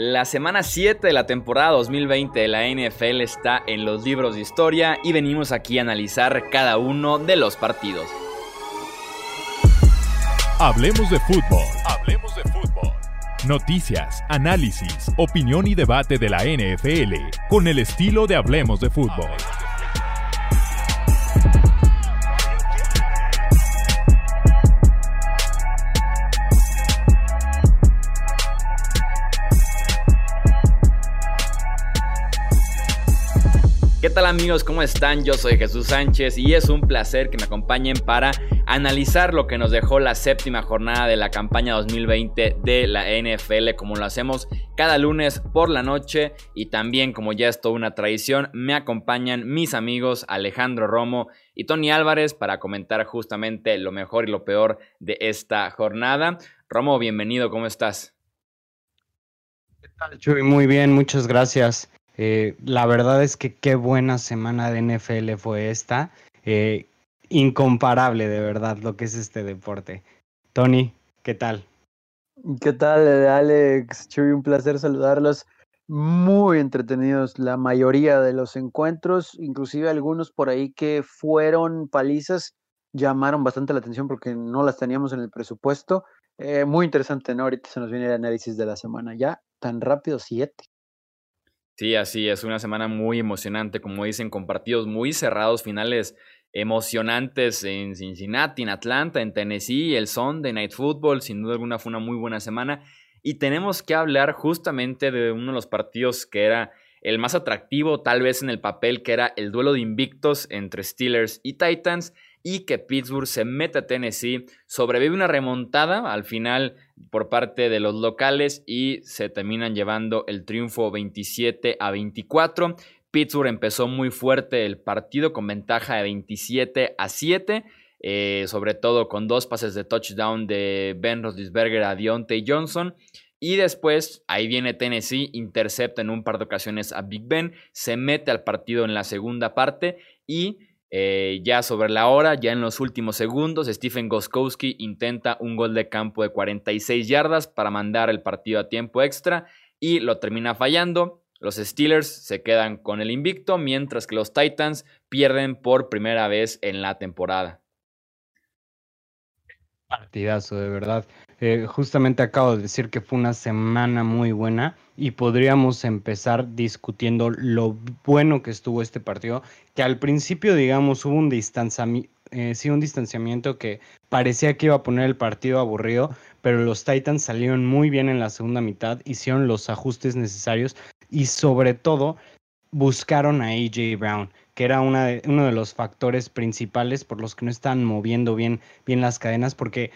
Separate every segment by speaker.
Speaker 1: La semana 7 de la temporada 2020 de la NFL está en los libros de historia y venimos aquí a analizar cada uno de los partidos.
Speaker 2: Hablemos de fútbol. Hablemos de fútbol. Noticias, análisis, opinión y debate de la NFL con el estilo de Hablemos de fútbol.
Speaker 1: ¿Qué tal amigos? ¿Cómo están? Yo soy Jesús Sánchez y es un placer que me acompañen para analizar lo que nos dejó la séptima jornada de la campaña 2020 de la NFL como lo hacemos cada lunes por la noche y también como ya es toda una tradición me acompañan mis amigos Alejandro Romo y Tony Álvarez para comentar justamente lo mejor y lo peor de esta jornada. Romo, bienvenido, ¿cómo estás?
Speaker 3: ¿Qué tal, Chuy? Muy bien, muchas gracias. Eh, la verdad es que qué buena semana de NFL fue esta. Eh, incomparable, de verdad, lo que es este deporte. Tony, ¿qué tal?
Speaker 4: ¿Qué tal, Alex? Chuy, un placer saludarlos. Muy entretenidos la mayoría de los encuentros, inclusive algunos por ahí que fueron palizas, llamaron bastante la atención porque no las teníamos en el presupuesto. Eh, muy interesante, ¿no? Ahorita se nos viene el análisis de la semana. Ya tan rápido, siete.
Speaker 1: Sí, así es, una semana muy emocionante, como dicen, con partidos muy cerrados, finales emocionantes en Cincinnati, en Atlanta, en Tennessee, el Sunday Night Football, sin duda alguna fue una muy buena semana. Y tenemos que hablar justamente de uno de los partidos que era el más atractivo, tal vez en el papel, que era el duelo de invictos entre Steelers y Titans y que Pittsburgh se mete a Tennessee, sobrevive una remontada al final por parte de los locales y se terminan llevando el triunfo 27 a 24. Pittsburgh empezó muy fuerte el partido con ventaja de 27 a 7. Eh, sobre todo con dos pases de touchdown de Ben Roethlisberger a Deontay Johnson. Y después, ahí viene Tennessee, intercepta en un par de ocasiones a Big Ben, se mete al partido en la segunda parte y eh, ya sobre la hora, ya en los últimos segundos, Stephen Goskowski intenta un gol de campo de 46 yardas para mandar el partido a tiempo extra y lo termina fallando. Los Steelers se quedan con el invicto, mientras que los Titans pierden por primera vez en la temporada.
Speaker 3: Partidazo, de verdad. Eh, justamente acabo de decir que fue una semana muy buena y podríamos empezar discutiendo lo bueno que estuvo este partido, que al principio, digamos, hubo un distanciamiento, eh, sí, un distanciamiento que parecía que iba a poner el partido aburrido, pero los Titans salieron muy bien en la segunda mitad, hicieron los ajustes necesarios y sobre todo buscaron a AJ Brown, que era una de, uno de los factores principales por los que no están moviendo bien, bien las cadenas, porque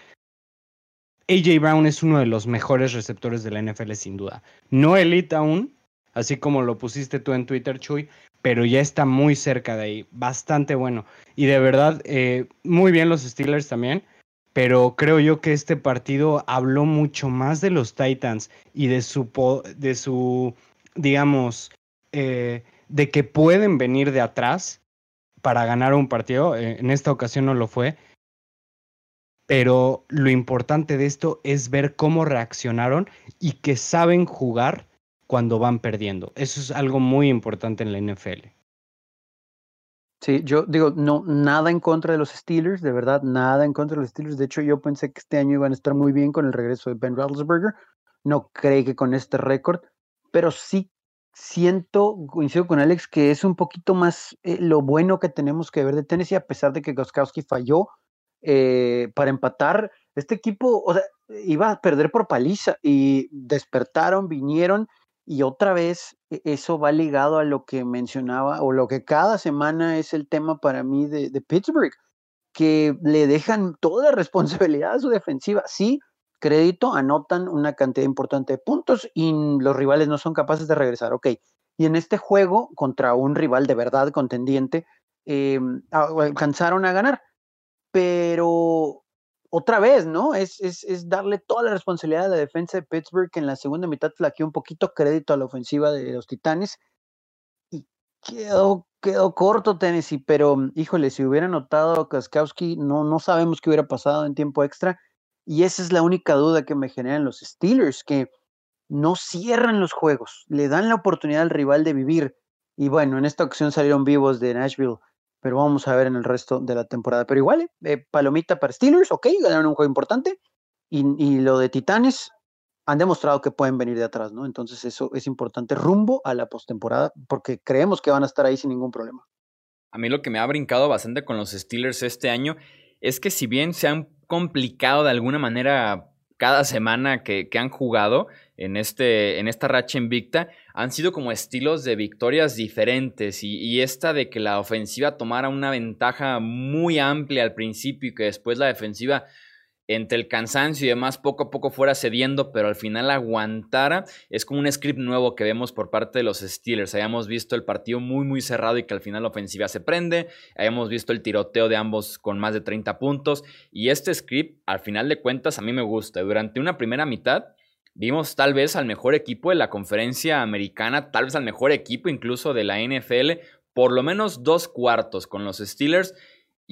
Speaker 3: AJ Brown es uno de los mejores receptores de la NFL sin duda. No elite aún, así como lo pusiste tú en Twitter, Chuy, pero ya está muy cerca de ahí, bastante bueno. Y de verdad, eh, muy bien los Steelers también, pero creo yo que este partido habló mucho más de los Titans y de su, de su digamos, eh, de que pueden venir de atrás para ganar un partido. Eh, en esta ocasión no lo fue pero lo importante de esto es ver cómo reaccionaron y que saben jugar cuando van perdiendo. Eso es algo muy importante en la NFL.
Speaker 4: Sí, yo digo, no, nada en contra de los Steelers, de verdad, nada en contra de los Steelers. De hecho, yo pensé que este año iban a estar muy bien con el regreso de Ben Roethlisberger. No creo que con este récord, pero sí siento, coincido con Alex, que es un poquito más eh, lo bueno que tenemos que ver de Tennessee, a pesar de que Goskowski falló eh, para empatar. Este equipo, o sea, iba a perder por paliza y despertaron, vinieron y otra vez e, eso va ligado a lo que mencionaba o lo que cada semana es el tema para mí de, Pittsburgh, que le dejan toda la responsabilidad a su defensiva. Sí, crédito, anotan una cantidad importante de puntos y los rivales no son capaces de regresar. Ok, y en este juego contra un rival de verdad contendiente, eh, alcanzaron a ganar pero otra vez, ¿no? Es, es, es, darle toda la responsabilidad a la defensa de Pittsburgh, que en la segunda mitad flaqueó un poquito crédito a la ofensiva de los Titanes. Y quedó, quedó corto Tennessee, pero híjole, si hubiera notado Kaskowski, no, no sabemos qué hubiera pasado en tiempo extra. Y esa es la única duda que me generan los Steelers, que no cierran los juegos, le dan la oportunidad al rival de vivir. Y bueno, en esta ocasión salieron vivos de Nashville, pero vamos a ver en el resto de la temporada. Pero igual, eh, palomita para Steelers, ok, ganaron un juego importante. Y, y, lo de Titanes han demostrado que pueden venir de atrás, ¿no? Entonces eso es importante rumbo a la postemporada, porque creemos que van a estar ahí sin ningún problema.
Speaker 1: A mí lo que me ha brincado bastante con los Steelers este año es que si bien se han complicado de alguna manera cada semana que, han jugado en, este, en esta racha invicta han sido como estilos de victorias diferentes. Y, y, esta de que la ofensiva tomara una ventaja muy amplia al principio y que después la defensiva entre el cansancio y demás poco a poco fuera cediendo, pero al final aguantara, es como un script nuevo que vemos por parte de los Steelers. Hayamos visto el partido muy muy cerrado y que al final la ofensiva se prende, hayamos visto el tiroteo de ambos con más de 30 puntos y este script al final de cuentas a mí me gusta. Durante una primera mitad vimos tal vez al mejor equipo de la conferencia americana, tal vez al mejor equipo incluso de la NFL, por lo menos dos cuartos con los Steelers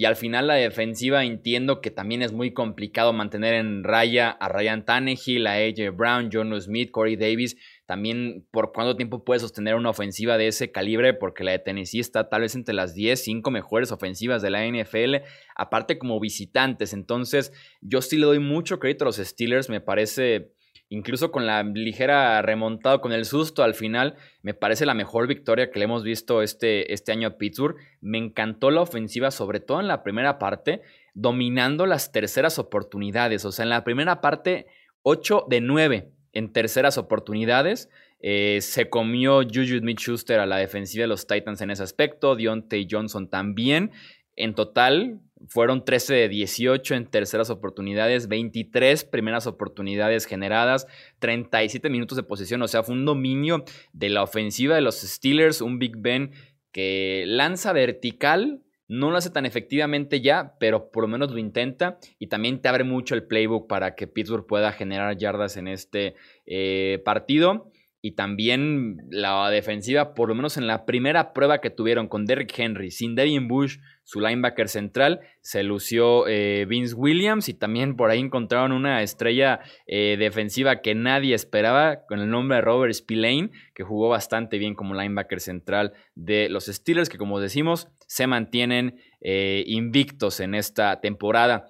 Speaker 1: y al final la defensiva entiendo que también es muy complicado mantener en raya a Ryan Tannehill, a AJ Brown, John Smith, Corey Davis. También por cuánto tiempo puede sostener una ofensiva de ese calibre, porque la de Tennessee está tal vez entre las 10, 5 mejores ofensivas de la NFL, aparte como visitantes. Entonces, yo sí le doy mucho crédito a los Steelers, me parece incluso con la ligera remontada, con el susto al final, me parece la mejor victoria que le hemos visto este, este año a Pittsburgh. Me encantó la ofensiva, sobre todo en la primera parte, dominando las terceras oportunidades. O sea, en la primera parte, 8 de 9 en terceras oportunidades. Eh, se comió Juju Smith-Schuster a la defensiva de los Titans en ese aspecto, Deontay Johnson también. En total, fueron 13 de 18 en terceras oportunidades, 23 primeras oportunidades generadas, 37 minutos de posesión. O sea, fue un dominio de la ofensiva de los Steelers, un Big Ben que lanza vertical. No lo hace tan efectivamente ya, pero por lo menos lo intenta y también te abre mucho el playbook para que Pittsburgh pueda generar yardas en este eh, partido y también la defensiva, por lo menos en la primera prueba que tuvieron con Derrick Henry, sin Devin Bush, su linebacker central, se lució eh, Vince Williams y también por ahí encontraron una estrella eh, defensiva que nadie esperaba con el nombre de Robert Spillane, que jugó bastante bien como linebacker central de los Steelers, que como decimos, se mantienen eh, invictos en esta temporada.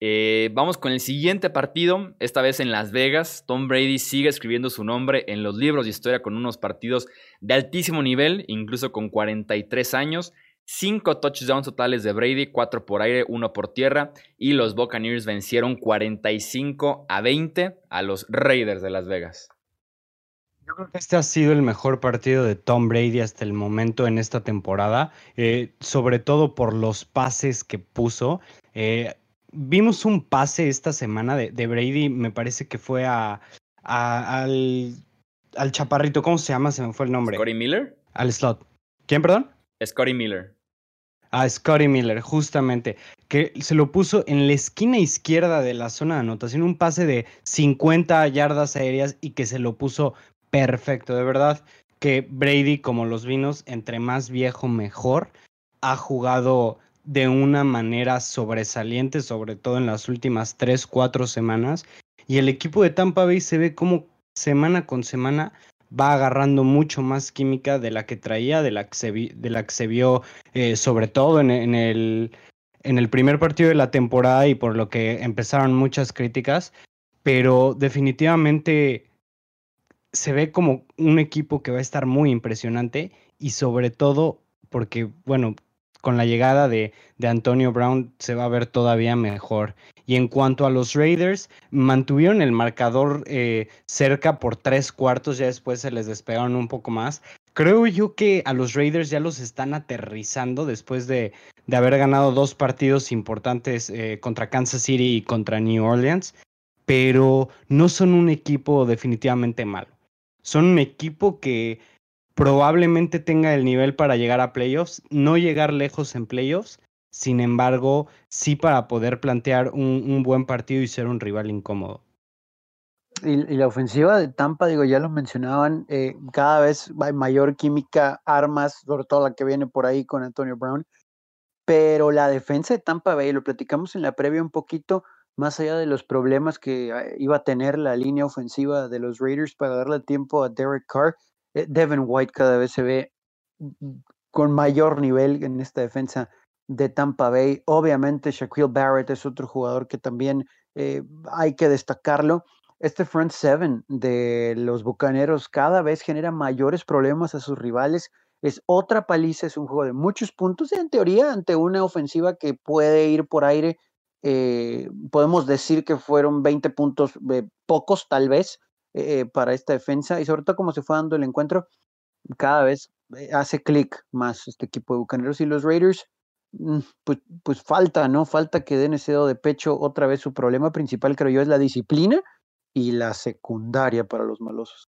Speaker 1: Eh, vamos con el siguiente partido, esta vez en Las Vegas. Tom Brady sigue escribiendo su nombre en los libros de historia con unos partidos de altísimo nivel, incluso con 43 años. 5 touchdowns totales de Brady, 4 por aire, 1 por tierra. Y los Buccaneers vencieron 45 a 20 a los Raiders de Las Vegas.
Speaker 3: Yo creo que este ha sido el mejor partido de Tom Brady hasta el momento en esta temporada, eh, sobre todo por los pases que puso. Eh, vimos un pase esta semana de, Brady, me parece que fue a, al, al, chaparrito, ¿cómo se llama? Se me fue el nombre.
Speaker 1: Scotty Miller.
Speaker 3: Al slot. ¿Quién, perdón?
Speaker 1: Scotty Miller.
Speaker 3: A Scotty Miller, justamente, que se lo puso en la esquina izquierda de la zona de anotación, un pase de 50 yardas aéreas y que se lo puso perfecto, de verdad que Brady, como los vinos, entre más viejo mejor, ha jugado de una manera sobresaliente, sobre todo en las últimas tres, cuatro semanas. Y el equipo de Tampa Bay se ve como semana con semana va agarrando mucho más química de la que traía, de la que se, vio eh, sobre todo en el primer partido de la temporada y por lo que empezaron muchas críticas. Pero definitivamente se ve como un equipo que va a estar muy impresionante y sobre todo porque, bueno, con la llegada de, Antonio Brown se va a ver todavía mejor. Y en cuanto a los Raiders, mantuvieron el marcador eh, cerca por tres cuartos, ya después se les despegaron un poco más. Creo yo que a los Raiders ya los están aterrizando después de, haber ganado dos partidos importantes eh, contra Kansas City y contra New Orleans, pero no son un equipo definitivamente malo. Son un equipo que probablemente tenga el nivel para llegar a playoffs, no llegar lejos en playoffs, sin embargo, sí para poder plantear un, buen partido y ser un rival incómodo.
Speaker 4: Y, la ofensiva de Tampa, digo, ya lo mencionaban, eh, cada vez hay mayor química, armas, sobre todo la que viene por ahí con Antonio Brown. Pero la defensa de Tampa Bay, lo platicamos en la previa un poquito, más allá de los problemas que ah, iba a tener la línea ofensiva de los Raiders para darle tiempo a Derek Carr, eh, Devin White cada vez se ve con mayor nivel en esta defensa de Tampa Bay. Obviamente Shaquille Barrett es otro jugador que también eh, hay que destacarlo. Este front seven de los Bucaneros cada vez genera mayores problemas a sus rivales. Es otra paliza, es un juego de muchos puntos. En teoría, ante una ofensiva que puede ir por aire, eh, podemos decir que fueron 20 puntos, eh, pocos tal vez, para esta defensa. Y sobre todo, como se fue dando el encuentro, cada vez hace clic más este equipo de Bucaneros y los Raiders Mm, pues, pues falta, ¿no? Falta que den ese dedo de pecho. Otra vez su problema principal, creo yo, es la disciplina y la secundaria para los malosos.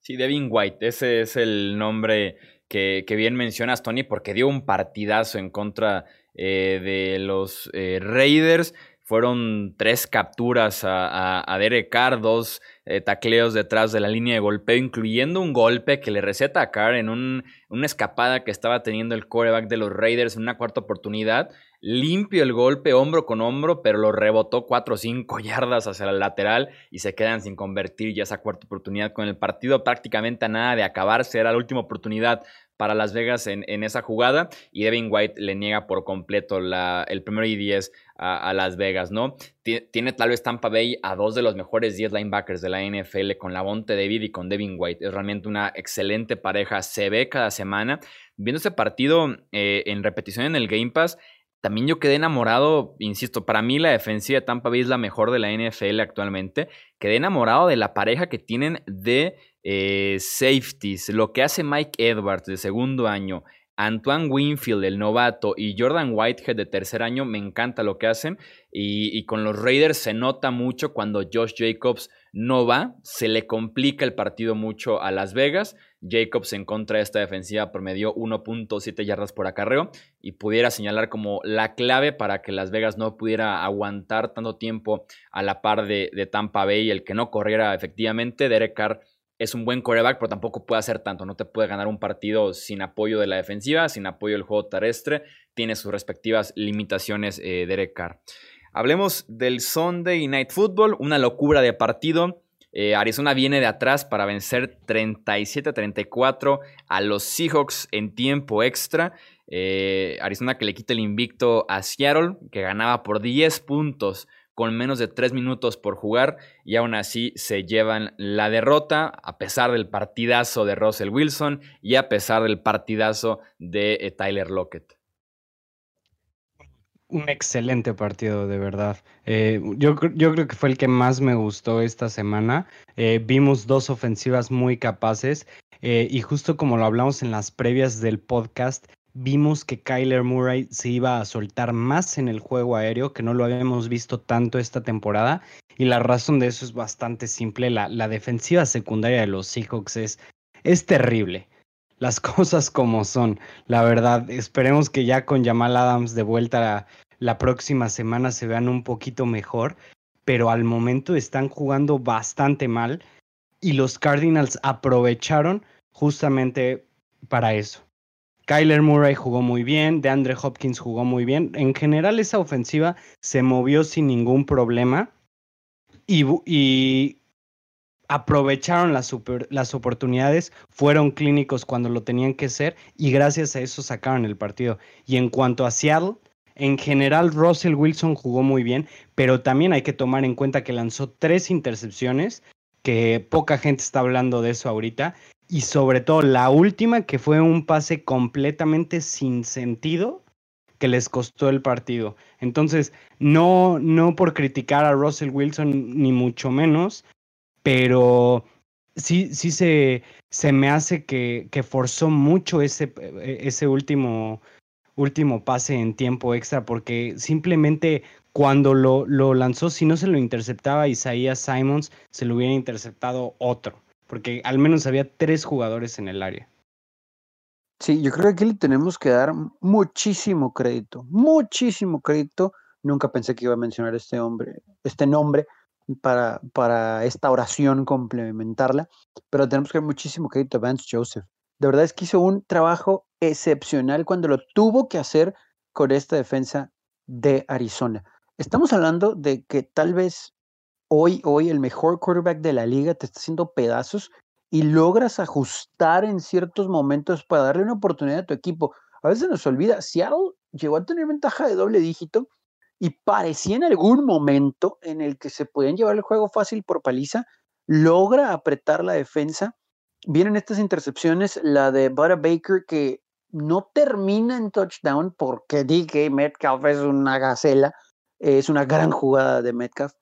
Speaker 1: Sí, Devin White, ese es el nombre que, que bien mencionas, Tony, porque dio un partidazo en contra eh, de los eh, Raiders. Fueron tres capturas a, Derek Carr, dos eh, tacleos detrás de la línea de golpeo, incluyendo un golpe que le receta a Carr en un, una escapada que estaba teniendo el quarterback de los Raiders en una cuarta oportunidad. Limpio el golpe, hombro con hombro, pero lo rebotó cuatro o cinco yardas hacia la lateral y se quedan sin convertir ya esa cuarta oportunidad con el partido prácticamente a nada de acabarse. Era la última oportunidad para Las Vegas en, esa jugada y Devin White le niega por completo el primero y 10 a, Las Vegas, ¿no? Tiene tal vez Tampa Bay a dos de los mejores 10 linebackers de la NFL con Lavonte David y con Devin White. Es realmente una excelente pareja, se ve cada semana. Viendo ese partido eh, en repetición en el Game Pass, también yo quedé enamorado, insisto, para mí la defensiva de Tampa Bay es la mejor de la NFL actualmente. Quedé enamorado de la pareja que tienen de eh, safeties, lo que hace Mike Edwards de segundo año, Antoine Winfield, el novato, y Jordan Whitehead de tercer año, me encanta lo que hacen. Y, con los Raiders se nota mucho cuando Josh Jacobs no va, se le complica el partido mucho a Las Vegas. Jacobs en contra de esta defensiva promedió 1.7 yardas por acarreo y pudiera señalar como la clave para que Las Vegas no pudiera aguantar tanto tiempo a la par de, de Tampa Bay, el que no corriera efectivamente. Derek Carr es un buen coreback, pero tampoco puede hacer tanto. No te puede ganar un partido sin apoyo de la defensiva, sin apoyo del juego terrestre. Tiene sus respectivas limitaciones eh, Derek Carr. Hablemos del Sunday Night Football, una locura de partido. Eh, Arizona viene de atrás para vencer 37-34 a los Seahawks en tiempo extra. Eh, Arizona que le quita el invicto a Seattle, que ganaba por 10 puntos con menos de tres minutos por jugar y aún así se llevan la derrota a pesar del partidazo de Russell Wilson y a pesar del partidazo de eh, Tyler Lockett.
Speaker 3: Un excelente partido, de verdad. Eh, yo, yo, creo que fue el que más me gustó esta semana. Eh, vimos dos ofensivas muy capaces y justo como lo hablamos en las previas del podcast, vimos que Kyler Murray se iba a soltar más en el juego aéreo, que no lo habíamos visto tanto esta temporada. Y la razón de eso es bastante simple. La, la defensiva secundaria de los Seahawks es, es terrible. Las cosas como son, la verdad. Esperemos que ya con Jamal Adams de vuelta la, la próxima semana se vean un poquito mejor. Pero al momento están jugando bastante mal. Y los Cardinals aprovecharon justamente para eso Kyler Murray jugó muy bien, DeAndre Hopkins jugó muy bien. En general esa ofensiva se movió sin ningún problema y, aprovecharon las, las, oportunidades, fueron clínicos cuando lo tenían que ser y gracias a eso sacaron el partido. Y en cuanto a Seattle, en general Russell Wilson jugó muy bien, pero también hay que tomar en cuenta que lanzó tres intercepciones, que poca gente está hablando de eso ahorita, y sobre todo la última que fue un pase completamente sin sentido que les costó el partido. Entonces, no, no por criticar a Russell Wilson ni mucho menos, pero sí, sí se, se me hace que, que forzó mucho ese, ese último, último pase en tiempo extra, porque simplemente cuando lo, lo lanzó, si no se lo interceptaba Isaías Simons, se lo hubiera interceptado otro porque al menos había tres jugadores en el área.
Speaker 4: Sí, yo creo que aquí le tenemos que dar muchísimo crédito, muchísimo crédito. Nunca pensé que iba a mencionar este hombre, este nombre para, para esta oración complementarla, pero tenemos que dar muchísimo crédito a Vance Joseph. De verdad es que hizo un trabajo excepcional cuando lo tuvo que hacer con esta defensa de Arizona estamos hablando de que tal vez hoy, hoy el mejor quarterback de la liga te está haciendo pedazos y logras ajustar en ciertos momentos para darle una oportunidad a tu equipo. A veces nos olvida, Seattle llegó a tener ventaja de doble dígito y parecía en algún momento en el que se podían llevar el juego fácil por paliza, logra apretar la defensa. Vienen estas intercepciones, la de Butter Baker que no termina en touchdown porque DK Metcalf es una gacela, es una gran jugada de Metcalf,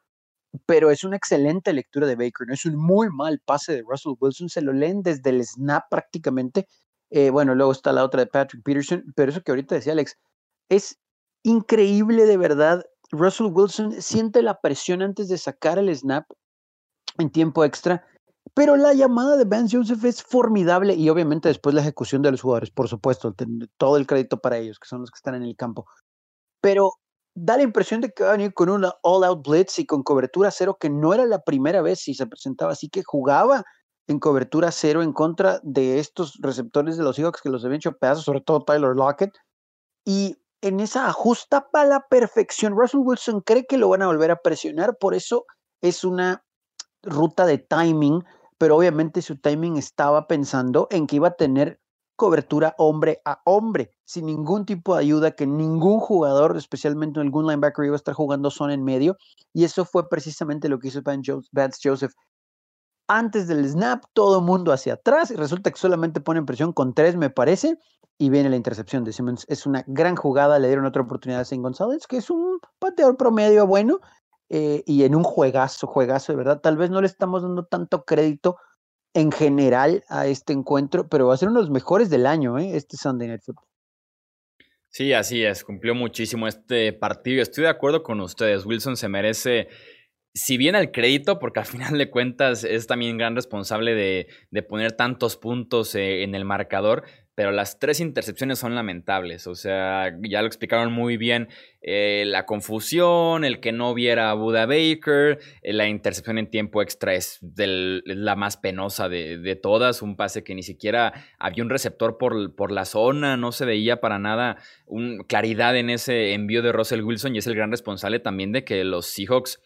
Speaker 4: pero es una excelente lectura de Baker, no es un muy mal pase de Russell Wilson, se lo leen desde el snap prácticamente. Eh, bueno, luego está la otra de Patrick Peterson, pero eso que ahorita decía Alex, es increíble de verdad. Russell Wilson siente la presión antes de sacar el snap en tiempo extra, pero la llamada de Vance Joseph es formidable y obviamente después la ejecución de los jugadores, por supuesto, todo el crédito para ellos, que son los que están en el campo. Pero da la impresión de que va a venir con una all-out blitz y con cobertura cero, que no era la primera vez si se presentaba así, que jugaba en cobertura cero en contra de estos receptores de los Seahawks que los habían hecho pedazos, sobre todo Tyler Lockett. Y en esa ajusta para la perfección, Russell Wilson cree que lo van a volver a presionar, por eso es una ruta de timing, pero obviamente su timing estaba pensando en que iba a tener cobertura hombre a hombre, sin ningún tipo de ayuda, que ningún jugador, especialmente algún linebacker, iba a estar jugando zona en medio. Y eso fue precisamente lo que hizo Vance Joseph. Antes del snap, todo el mundo hacia atrás y resulta que solamente ponen presión con tres, me parece, y viene la intercepción de Simmons. Es una gran jugada, le dieron otra oportunidad a Saint González, que es un pateador promedio bueno, eh, y en un juegazo, juegazo, de verdad. Tal vez no le estamos dando tanto crédito en general a este encuentro, pero va a ser uno de los mejores del año, ¿eh? este Sunday Night Football.
Speaker 1: Sí, así es, cumplió muchísimo este partido. Estoy de acuerdo con ustedes. Wilson se merece, si bien el crédito, porque al final de cuentas es también gran responsable de, de poner tantos puntos eh, en el marcador, pero las tres intercepciones son lamentables. O sea, ya lo explicaron muy bien. Eh, la confusión, el que no viera a Buda Baker, eh, la intercepción en tiempo extra es la más penosa de, todas. Un pase que ni siquiera había un receptor por, por la zona, no se veía para nada un, claridad en ese envío de Russell Wilson y es el gran responsable también de que los Seahawks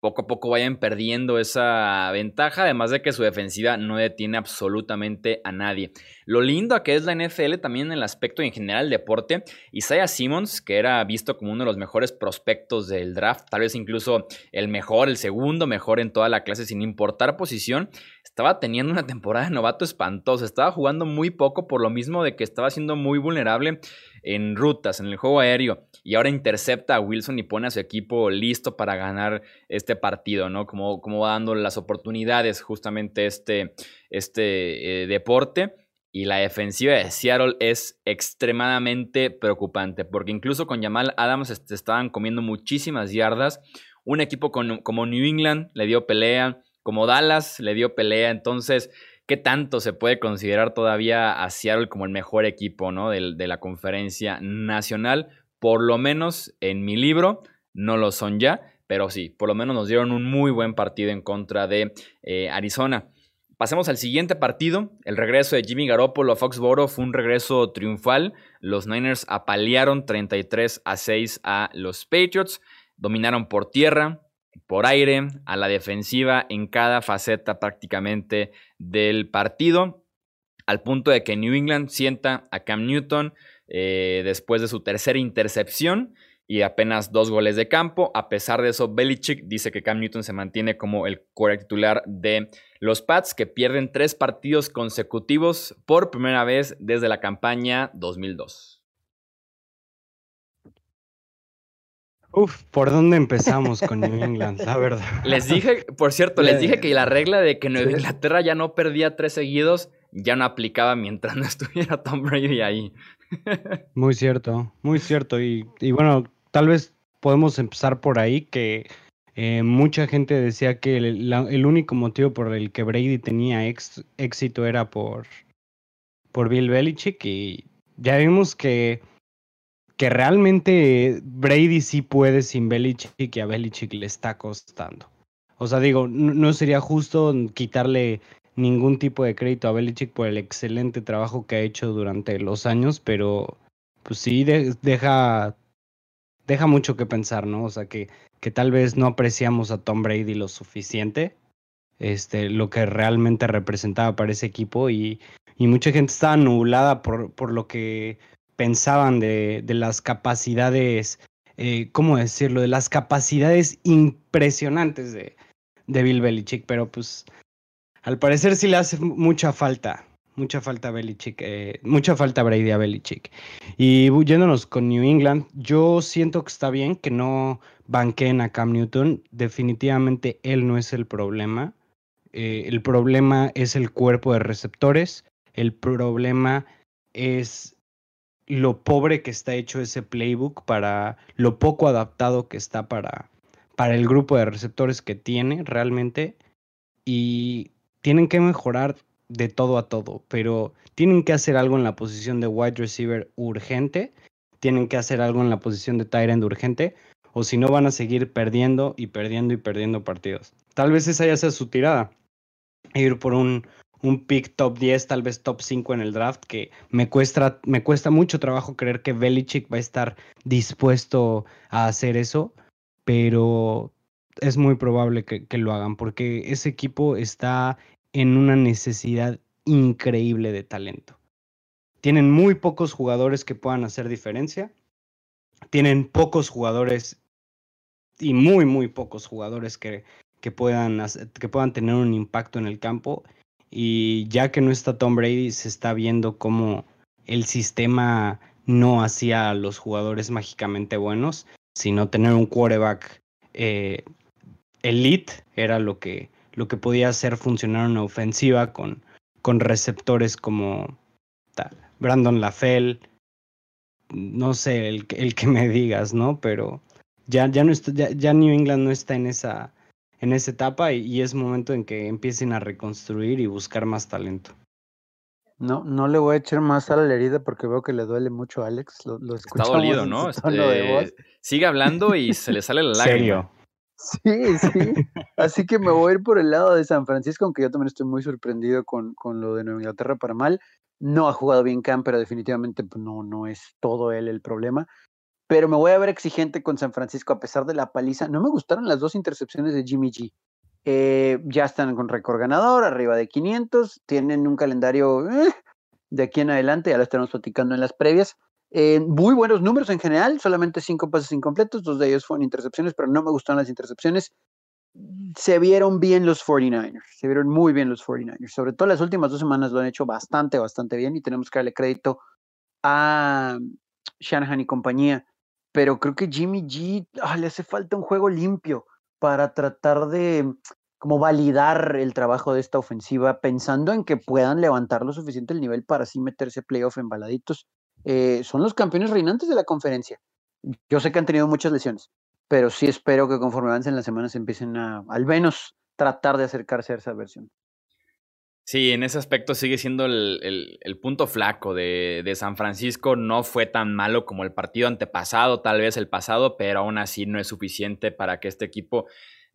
Speaker 1: poco a poco vayan perdiendo esa ventaja, además de que su defensiva no detiene absolutamente a nadie. Lo lindo que es la NFL también en el aspecto en general deporte, Isaiah Simmons, que era visto como uno de los mejores prospectos del draft, tal vez incluso el mejor, el segundo mejor en toda la clase sin importar posición, estaba teniendo una temporada de novato espantosa, estaba jugando muy poco por lo mismo de que estaba siendo muy vulnerable en rutas, en el juego aéreo, y ahora intercepta a Wilson y pone a su equipo listo para ganar este partido, ¿no? Como, como va dando las oportunidades justamente este, este eh, deporte. Y la defensiva de Seattle es extremadamente preocupante, porque incluso con Jamal Adams estaban comiendo muchísimas yardas. Un equipo como New England le dio pelea, como Dallas le dio pelea, entonces ¿Qué tanto se puede considerar todavía a Seattle como el mejor equipo ¿no? de, la conferencia nacional? Por lo menos en mi libro no lo son ya, pero sí, por lo menos nos dieron un muy buen partido en contra de eh, Arizona. Pasemos al siguiente partido. El regreso de Jimmy Garoppolo a Foxboro fue un regreso triunfal. Los Niners apalearon 33 a 6 a los Patriots. Dominaron por tierra, por aire, a la defensiva en cada faceta prácticamente del partido, al punto de que New England sienta a Cam Newton eh, después de su tercera intercepción y apenas dos goles de campo. A pesar de eso, Belichick dice que Cam Newton se mantiene como el core titular de los Pats, que pierden tres partidos consecutivos por primera vez desde la campaña 2002.
Speaker 3: Uf, ¿por dónde empezamos con New England? La verdad.
Speaker 1: Les dije, por cierto, les dije que la regla de que Nueva Inglaterra ya no perdía tres seguidos ya no aplicaba mientras no estuviera Tom Brady ahí.
Speaker 3: Muy cierto, muy cierto. Y, bueno, tal vez podemos empezar por ahí, que eh, mucha gente decía que el, único motivo por el que Brady tenía éxito era por, por Bill Belichick y ya vimos que que realmente Brady sí puede sin Belichick y a Belichick le está costando. O sea, digo, no, sería justo quitarle ningún tipo de crédito a Belichick por el excelente trabajo que ha hecho durante los años, pero pues sí deja deja mucho que pensar, ¿no? O sea, que, que tal vez no apreciamos a Tom Brady lo suficiente, este, lo que realmente representaba para ese equipo y, y mucha gente estaba nublada por, por lo que pensaban de, de las capacidades, eh, ¿cómo decirlo? De las capacidades impresionantes de, de Bill Belichick, pero pues al parecer sí le hace mucha falta mucha falta Belichick, eh, mucha falta Brady a Belichick. Y yéndonos con New England, yo siento que está bien que no banqueen a Cam Newton. Definitivamente él no es el problema. Eh, el problema es el cuerpo de receptores. El problema es lo pobre que está hecho ese playbook para lo poco adaptado que está para, para el grupo de receptores que tiene realmente. Y tienen que mejorar de todo a todo, pero tienen que hacer algo en la posición de wide receiver urgente, tienen que hacer algo en la posición de tight end urgente, o si no van a seguir perdiendo y perdiendo y perdiendo partidos. Tal vez esa ya sea su tirada, ir por un, un pick top 10, tal vez top 5 en el draft, que me cuesta, me cuesta mucho trabajo creer que Belichick va a estar dispuesto a hacer eso, pero es muy probable que, que, lo hagan porque ese equipo está en una necesidad increíble de talento. Tienen muy pocos jugadores que puedan hacer diferencia. Tienen pocos jugadores y muy, muy pocos jugadores que, que, puedan, que puedan tener un impacto en el campo. Y ya que no está Tom Brady, se está viendo cómo el sistema no hacía a los jugadores mágicamente buenos, sino tener un quarterback eh, elite era lo que, lo que podía hacer funcionar una ofensiva con, con receptores como Brandon LaFell, no sé, el, el, que me digas, ¿no? Pero ya, ya, no está, ya, New England no está en esa, en esa etapa y, es momento en que empiecen a reconstruir y buscar más talento.
Speaker 4: No, no le voy a echar más a la herida porque veo que le duele mucho a Alex. Lo, lo
Speaker 1: Está dolido, ¿no? Este, sigue hablando y se le sale la lágrima. ¿Serio?
Speaker 4: Sí, sí. Así que me voy a ir por el lado de San Francisco, aunque yo también estoy muy sorprendido con, con lo de Nueva Inglaterra para mal. No ha jugado bien Cam, pero definitivamente pues, no, no es todo él el problema. Pero me voy a ver exigente con San Francisco a pesar de la paliza. No me gustaron las dos intercepciones de Jimmy G. Eh, ya están con récord ganador, arriba de 500. Tienen un calendario eh, de aquí en adelante, ya lo estamos platicando en las previas eh, muy buenos números en general, solamente cinco pases incompletos, dos de ellos fueron intercepciones, pero no me gustaron las intercepciones. Se vieron bien los 49ers, se vieron muy bien los 49ers, sobre todo las últimas dos semanas lo han hecho bastante, bastante bien y tenemos que darle crédito a Shanahan y compañía, pero creo que Jimmy G ah, le hace falta un juego limpio para tratar de como validar el trabajo de esta ofensiva, pensando en que puedan levantar lo suficiente el nivel para así meterse playoff en baladitos eh, son los campeones reinantes de la conferencia. Yo sé que han tenido muchas lesiones, pero sí espero que conforme avancen las semanas empiecen a al menos tratar de acercarse a esa versión.
Speaker 1: Sí, en ese aspecto sigue siendo el, el, punto flaco de, de, San Francisco. No fue tan malo como el partido antepasado, tal vez el pasado, pero aún así no es suficiente para que este equipo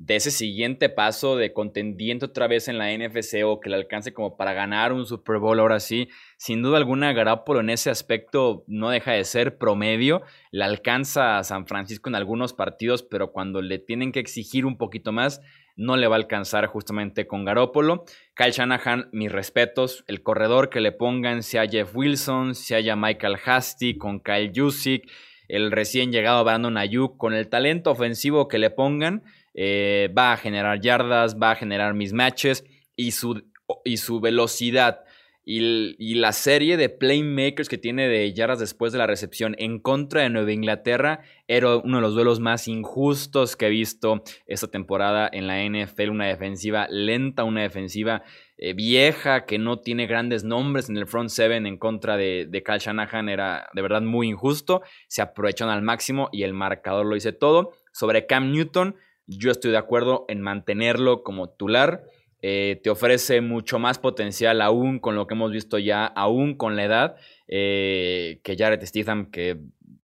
Speaker 1: de ese siguiente paso de contendiente otra vez en la NFC o que le alcance como para ganar un Super Bowl ahora sí. Sin duda alguna, Garoppolo en ese aspecto no deja de ser promedio. Le alcanza a San Francisco en algunos partidos, pero cuando le tienen que exigir un poquito más, no le va a alcanzar justamente con Garoppolo. Kyle Shanahan, mis respetos. El corredor que le pongan, sea Jeff Wilson, sea Michael Hasty, con Kyle Jusic, el recién llegado Brandon Ayuk, con el talento ofensivo que le pongan eh, va a generar yardas, va a generar mismatches y su, y su velocidad y, la serie de playmakers que tiene de yardas después de la recepción en contra de Nueva Inglaterra era uno de los duelos más injustos que he visto esta temporada en la NFL. Una defensiva lenta, una defensiva eh, vieja que no tiene grandes nombres en el front seven en contra de, de Cal Shanahan era de verdad muy injusto. Se aprovecharon al máximo y el marcador lo hice todo. Sobre Cam Newton, yo estoy de acuerdo en mantenerlo como titular. Eh, te ofrece mucho más potencial aún con lo que hemos visto ya, aún con la edad, eh, que Jared Stetham, que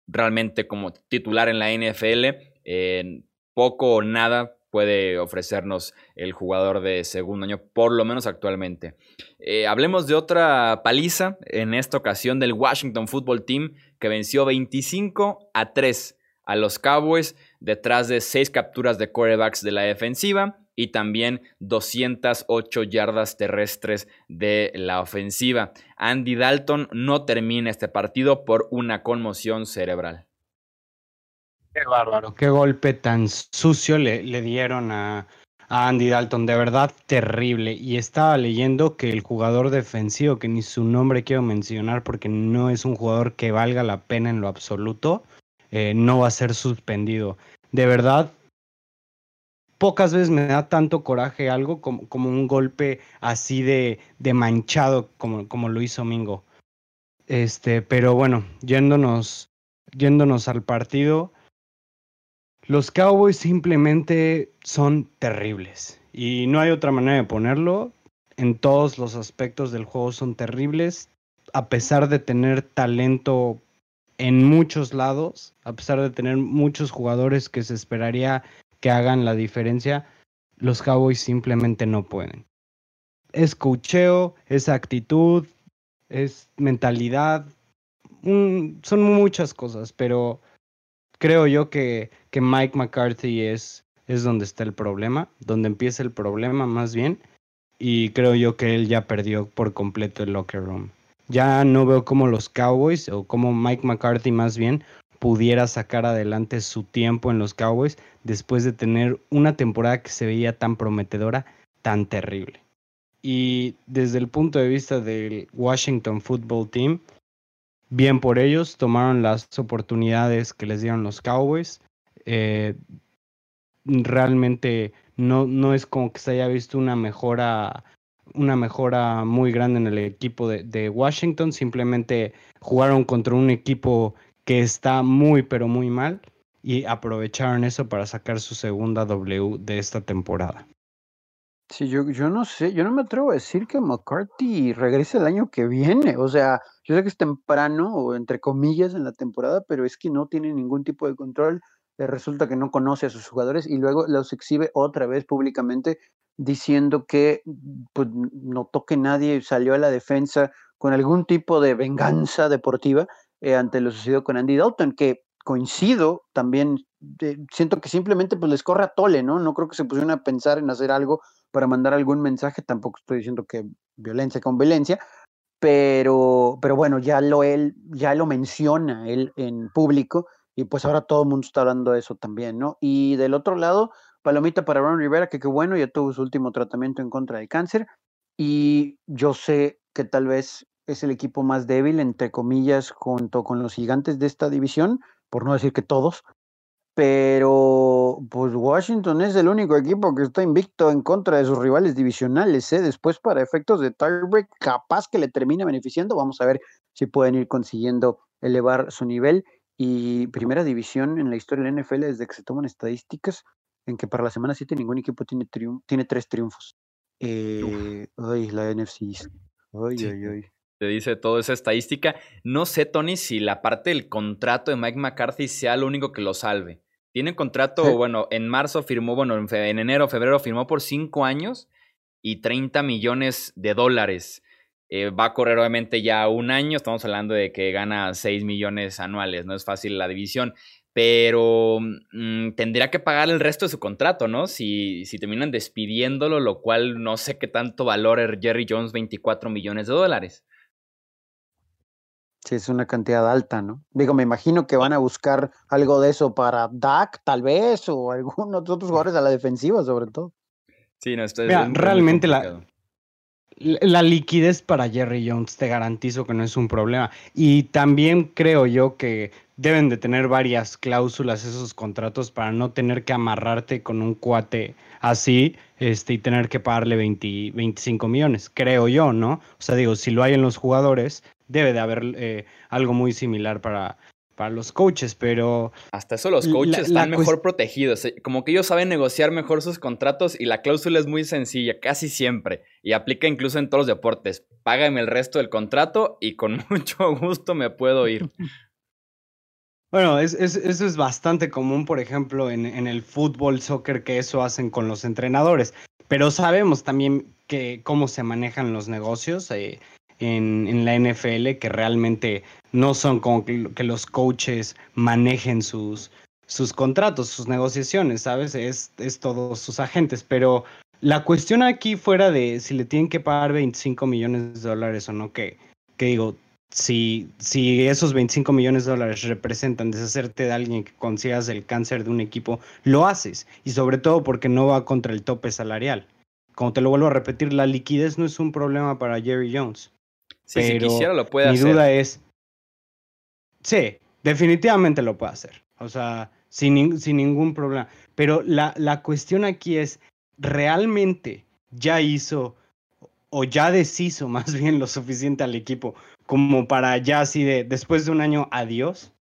Speaker 1: realmente como titular en la NFL, poco o nada puede ofrecernos el jugador de segundo año, por lo menos actualmente. Eh, hablemos de otra paliza, en esta ocasión del Washington Football Team, que venció 25 a 3 a los Cowboys detrás de seis capturas de quarterbacks de la defensiva y también 208 yardas terrestres de la ofensiva. Andy Dalton no termina este partido por una conmoción cerebral.
Speaker 3: Qué bárbaro, qué golpe tan sucio le, le dieron a Andy Dalton, de verdad terrible. Y estaba leyendo que el jugador defensivo, que ni su nombre quiero mencionar porque no es un jugador que valga la pena en lo absoluto, eh, no va a ser suspendido. De verdad, pocas veces me da tanto coraje algo como, como un golpe así de, de manchado como, como lo hizo Mingo. Este, pero bueno, yéndonos, yéndonos al partido, los Cowboys simplemente son terribles. Y no hay otra manera de ponerlo. En todos los aspectos del juego son terribles. A pesar de tener talento en muchos lados, a pesar de tener muchos jugadores que se esperaría que hagan la diferencia, los Cowboys simplemente no pueden. Es cocheo, es actitud, es mentalidad, son muchas cosas, pero creo yo que, que Mike McCarthy es, es donde está el problema, donde empieza el problema más bien, y creo yo que él ya perdió por completo el locker room. Ya no veo cómo los Cowboys, o como Mike McCarthy más bien, pudiera sacar adelante su tiempo en los Cowboys después de tener una temporada que se veía tan prometedora, tan terrible. Y desde el punto de vista del Washington Football Team, bien por ellos, tomaron las oportunidades que les dieron los Cowboys. Eh, realmente no, no es como que se haya visto una mejora, una mejora muy grande en el equipo de, Washington. Simplemente jugaron contra un equipo que está muy, pero muy mal y aprovecharon eso para sacar su segunda W de esta temporada.
Speaker 4: Sí, yo, yo no sé, yo no me atrevo a decir que McCarthy regrese el año que viene. O sea, yo sé que es temprano o entre comillas en la temporada, pero es que no tiene ningún tipo de control. Eh, resulta que no conoce a sus jugadores y luego los exhibe otra vez públicamente diciendo que pues, no toque nadie, salió a la defensa con algún tipo de venganza deportiva eh, ante lo sucedido con Andy Dalton, que coincido también, siento que simplemente pues les corre a tole, ¿no? No creo que se pusieron a pensar en hacer algo para mandar algún mensaje, tampoco estoy diciendo que violencia con violencia, pero, pero bueno, ya lo él, ya lo menciona él en público, y pues ahora todo el mundo está hablando de eso también, ¿no? Y del otro lado, palomita para Ron Rivera, que qué bueno, ya tuvo su último tratamiento en contra del cáncer, y yo sé que tal vez es el equipo más débil, entre comillas, junto con los gigantes de esta división, por no decir que todos, pero pues Washington es el único equipo que está invicto en contra de sus rivales divisionales. ¿eh? Después, para efectos de tiebreak, capaz que le termine beneficiando. Vamos a ver si pueden ir consiguiendo elevar su nivel. Y primera división en la historia de la NFL desde que se toman estadísticas, en que para la semana 7 ningún equipo tiene, tiene tres triunfos. Eh, ay, la NFC. Ay, ay, ay
Speaker 1: te dice toda esa estadística. No sé, Tony, si la parte del contrato de Mike McCarthy sea lo único que lo salve. Tiene contrato, bueno, en marzo firmó, bueno, en, en, enero, febrero firmó por cinco años y 30 millones de dólares. Eh, va a correr obviamente ya un año, estamos hablando de que gana 6 millones anuales, no es fácil la división, pero mm, tendría que pagar el resto de su contrato, ¿no? Si, si terminan despidiéndolo, lo cual no sé qué tanto valor Jerry Jones 24 millones de dólares.
Speaker 4: Sí, es una cantidad alta, ¿no? Digo, me imagino que van a buscar algo de eso para Dak, tal vez, o algunos otros jugadores a la defensiva, sobre todo.
Speaker 1: Sí, no, estoy
Speaker 3: Mira, realmente la, la liquidez para Jerry Jones, te garantizo que no es un problema. Y también creo yo que deben de tener varias cláusulas esos contratos para no tener que amarrarte con un cuate así este, y tener que pagarle 20, 25 millones, creo yo, ¿no? O sea, digo, si lo hay en los jugadores, debe de haber eh, algo muy similar para, para los coaches, pero...
Speaker 1: Hasta eso los coaches están mejor protegidos. Eh, como que ellos saben negociar mejor sus contratos y la cláusula es muy sencilla, casi siempre. Y aplica incluso en todos los deportes. Págame el resto del contrato y con mucho gusto me puedo ir.
Speaker 3: Bueno, es, eso es bastante común, por ejemplo, en, en, el fútbol, soccer, que eso hacen con los entrenadores. Pero sabemos también que cómo se manejan los negocios. Eh, en, la NFL que realmente no son como que, los coaches manejen sus, sus contratos, sus negociaciones, ¿sabes? Es, es todos sus agentes, pero la cuestión aquí fuera de si le tienen que pagar 25 millones de dólares o no, que, que digo, si, si esos 25 millones de dólares representan deshacerte de alguien que consigas el cáncer de un equipo, lo haces. Y sobre todo porque no va contra el tope salarial. Como te lo vuelvo a repetir, la liquidez no es un problema para Jerry Jones.
Speaker 1: Sí, si quisiera lo puede
Speaker 3: mi
Speaker 1: hacer.
Speaker 3: Mi duda es, sí, definitivamente lo puede hacer. O sea, sin, sin ningún problema. Pero la, la cuestión aquí es, ¿realmente ya hizo o ya deshizo más bien lo suficiente al equipo como para ya así de, después de un año, adiós?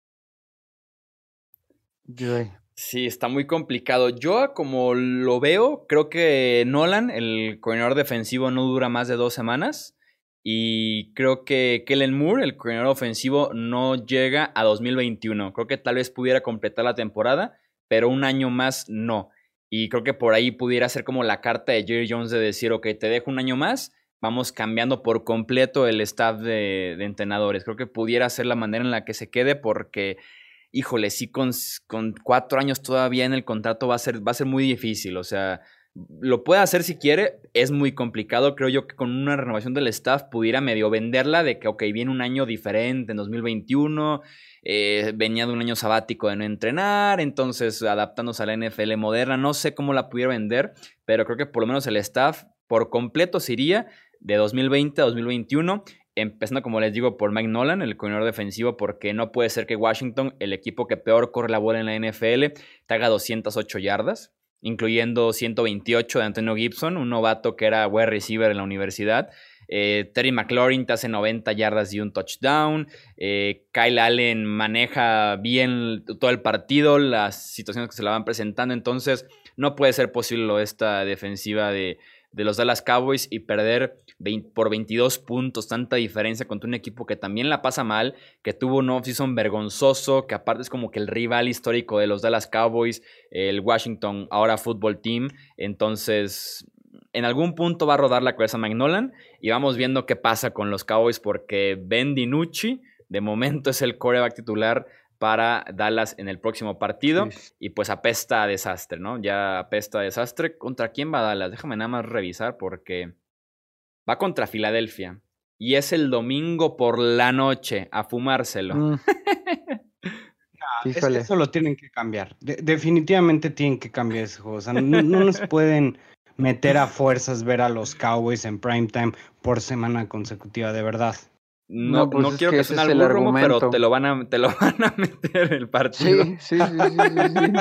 Speaker 1: Sí, está muy complicado. Yo, como lo veo, creo que Nolan, el coordinador defensivo, no dura más de dos semanas. Y creo que Kellen Moore, el coordinador ofensivo, no llega a 2021. Creo que tal vez pudiera completar la temporada, pero un año más no. Y creo que por ahí pudiera ser como la carta de Jerry Jones de decir, ok, te dejo un año más, vamos cambiando por completo el staff de, de entrenadores. Creo que pudiera ser la manera en la que se quede porque, híjole, sí, con, con cuatro años todavía en el contrato va a ser, va a ser muy difícil. O sea, lo puede hacer si quiere, es muy complicado. Creo yo que con una renovación del staff pudiera medio venderla de que, ok, viene un año diferente en 2021, eh, venía de un año sabático de no entrenar, entonces adaptándose a la NFL moderna, no sé cómo la pudiera vender, pero creo que por lo menos el staff por completo se iría de 2020 a 2021. Empezando, como les digo, por Mike Nolan, el coordinador defensivo, porque no puede ser que Washington, el equipo que peor corre la bola en la NFL, te haga 208 yardas incluyendo 128 de Antonio Gibson, un novato que era wide receiver en la universidad. Eh, Terry McLaurin te hace 90 yardas y un touchdown. Eh, Kyle Allen maneja bien todo el partido, las situaciones que se la van presentando. Entonces, no puede ser posible esta defensiva de, de los Dallas Cowboys y perder por 22 puntos, tanta diferencia contra un equipo que también la pasa mal, que tuvo un off-season vergonzoso, que aparte es como que el rival histórico de los Dallas Cowboys, el Washington ahora Football Team. Entonces, en algún punto va a rodar la cabeza Mike Nolan y vamos viendo qué pasa con los Cowboys porque Ben DiNucci de momento es el coreback titular para Dallas en el próximo partido. Y pues apesta a desastre, ¿no? Ya apesta a desastre. ¿Contra quién va Dallas? Déjame nada más revisar porque va contra Filadelfia. Y es el domingo por la noche a fumárselo.
Speaker 3: Mm. eso lo tienen que cambiar. definitivamente tienen que cambiar ese juego. O sea, no, no nos pueden meter a fuerzas ver a los Cowboys en primetime por semana consecutiva, de verdad.
Speaker 1: No, no, pues quiero que, sea algún rumbo, pero te lo van a, te lo van a meter el partido.
Speaker 4: Sí, sí, sí, sí,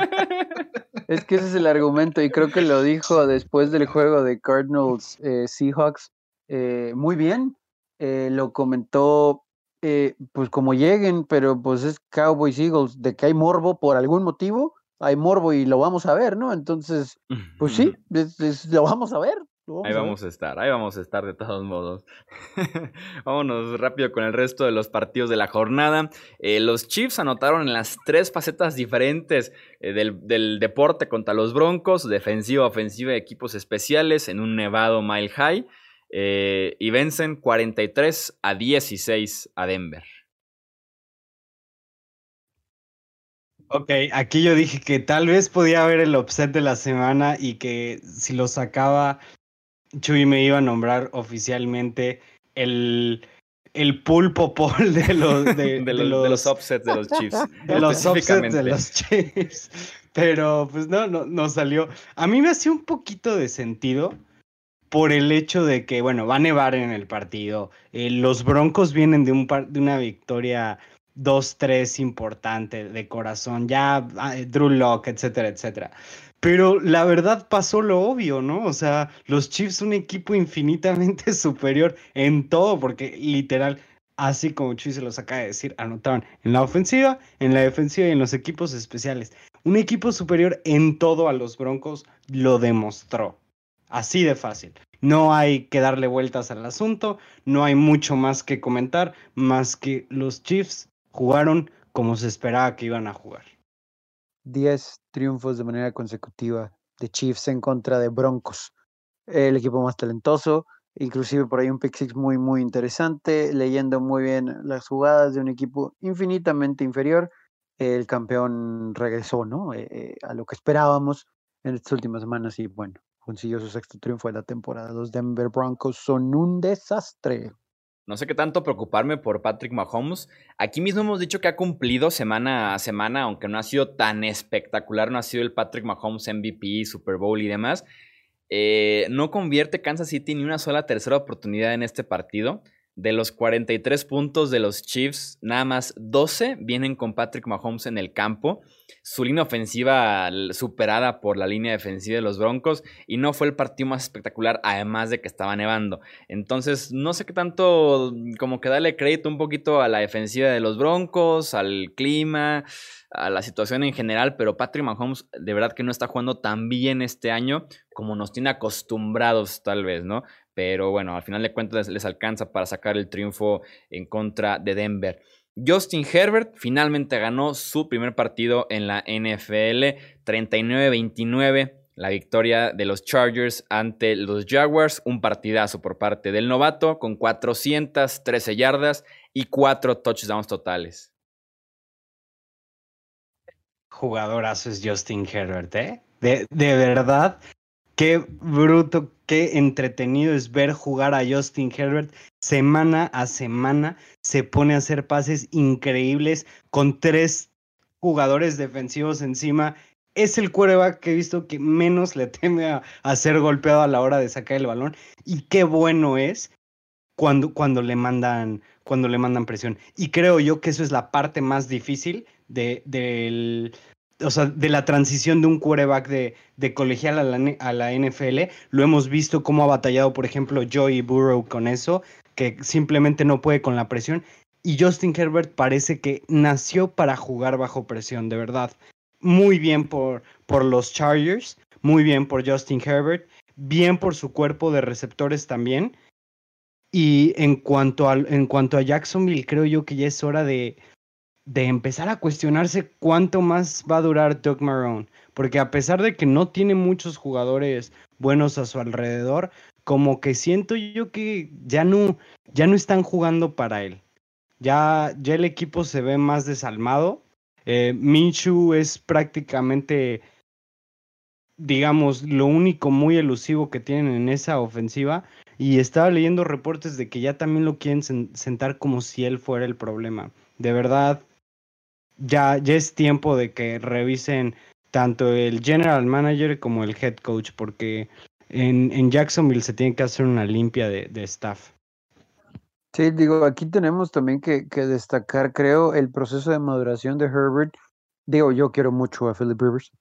Speaker 4: es que ese es el argumento y creo que lo dijo después del juego de Cardinals eh, Seahawks eh, muy bien. Eh, lo comentó pues como lleguen, pero pues es Cowboys Eagles, de que hay morbo por algún motivo, hay morbo y lo vamos a ver, ¿no? Entonces, pues sí, lo vamos a ver
Speaker 1: ahí vamos a, estar, ahí vamos a estar de todos modos. Vámonos rápido con el resto de los partidos de la jornada. Eh, los Chiefs anotaron en las tres facetas diferentes eh, del, deporte contra los Broncos, defensiva, ofensiva, equipos especiales en un nevado mile high. Eh, y vencen 43 a 16 a Denver.
Speaker 3: Ok, aquí yo dije que tal vez podía haber el upset de la semana y que si lo sacaba Chuy me iba a nombrar oficialmente el, el pulpo pol de los, de,
Speaker 1: de, los, de los upsets de los Chiefs.
Speaker 3: De los de los Chiefs. Pero pues no, no, no salió. A mí me hacía un poquito de sentido por el hecho de que, bueno, va a nevar en el partido. Eh, los Broncos vienen de, un de una victoria 2-3 importante de corazón. Ya ah, Drew Locke, etcétera, etcétera. Pero la verdad pasó lo obvio, ¿no? O sea, los Chiefs un equipo infinitamente superior en todo, porque literal, así como Chuy se los acaba de decir, anotaban en la ofensiva, en la defensiva y en los equipos especiales. Un equipo superior en todo a los Broncos lo demostró. Así de fácil. No hay que darle vueltas al asunto, no hay mucho más que comentar, más que los Chiefs jugaron como se esperaba que iban a jugar.
Speaker 4: 10 triunfos de manera consecutiva de Chiefs en contra de Broncos. El equipo más talentoso, inclusive por ahí un pick six muy, muy interesante, leyendo muy bien las jugadas de un equipo infinitamente inferior. el campeón regresó, ¿no? Eh, eh, a lo que esperábamos en estas últimas semanas y bueno, consiguió su sexto triunfo de la temporada. Los Denver Broncos son un desastre.
Speaker 1: No sé qué tanto preocuparme por Patrick Mahomes. Aquí mismo hemos dicho que ha cumplido semana a semana, aunque no ha sido tan espectacular, no ha sido el Patrick Mahomes MVP, Super Bowl y demás. Eh, no convierte Kansas City ni una sola tercera oportunidad en este partido. De los 43 puntos de los Chiefs, nada más 12 vienen con Patrick Mahomes en el campo. Su línea ofensiva superada por la línea defensiva de los Broncos y no fue el partido más espectacular, además de que estaba nevando. Entonces, no sé qué tanto, como que darle crédito un poquito a la defensiva de los Broncos, al clima, a la situación en general, pero Patrick Mahomes de verdad que no está jugando tan bien este año como nos tiene acostumbrados tal vez, ¿no? Pero bueno, al final de cuentas les alcanza para sacar el triunfo en contra de Denver. Justin Herbert finalmente ganó su primer partido en la NFL, 39-29, la victoria de los Chargers ante los Jaguars, un partidazo por parte del novato con 413 yardas y 4 touchdowns totales.
Speaker 3: Jugadorazo es Justin Herbert, ¿eh? De, de verdad, qué bruto, qué entretenido es ver jugar a Justin Herbert semana a semana. Se pone a hacer pases increíbles con tres jugadores defensivos encima. Es el quarterback que he visto que menos le teme a, ser golpeado a la hora de sacar el balón. Y qué bueno es cuando, cuando, le, mandan, cuando le mandan presión. Y creo yo que eso es la parte más difícil de, del, o sea, de la transición de un quarterback de, de colegial a la, a la, NFL. Lo hemos visto cómo ha batallado, por ejemplo, Joey Burrow con eso, que simplemente no puede con la presión. Y Justin Herbert parece que nació para jugar bajo presión, de verdad. Muy bien por, por los Chargers, muy bien por Justin Herbert, bien por su cuerpo de receptores también. Y en cuanto a, en cuanto a Jacksonville, creo yo que ya es hora de, de empezar a cuestionarse cuánto más va a durar Doug Marrone. Porque a pesar de que no tiene muchos jugadores buenos a su alrededor, como que siento yo que ya no, ya no están jugando para él. Ya, ya el equipo se ve más desalmado. Eh, Minshew es prácticamente, digamos, lo único muy elusivo que tienen en esa ofensiva. Y estaba leyendo reportes de que ya también lo quieren sentar como si él fuera el problema. De verdad, ya, ya es tiempo de que revisen tanto el general manager como el head coach, porque en, en Jacksonville se tiene que hacer una limpia de, de staff.
Speaker 4: Sí, digo, aquí tenemos también que, que, destacar, creo, el proceso de maduración de Herbert. Digo, yo quiero mucho a Philip Rivers,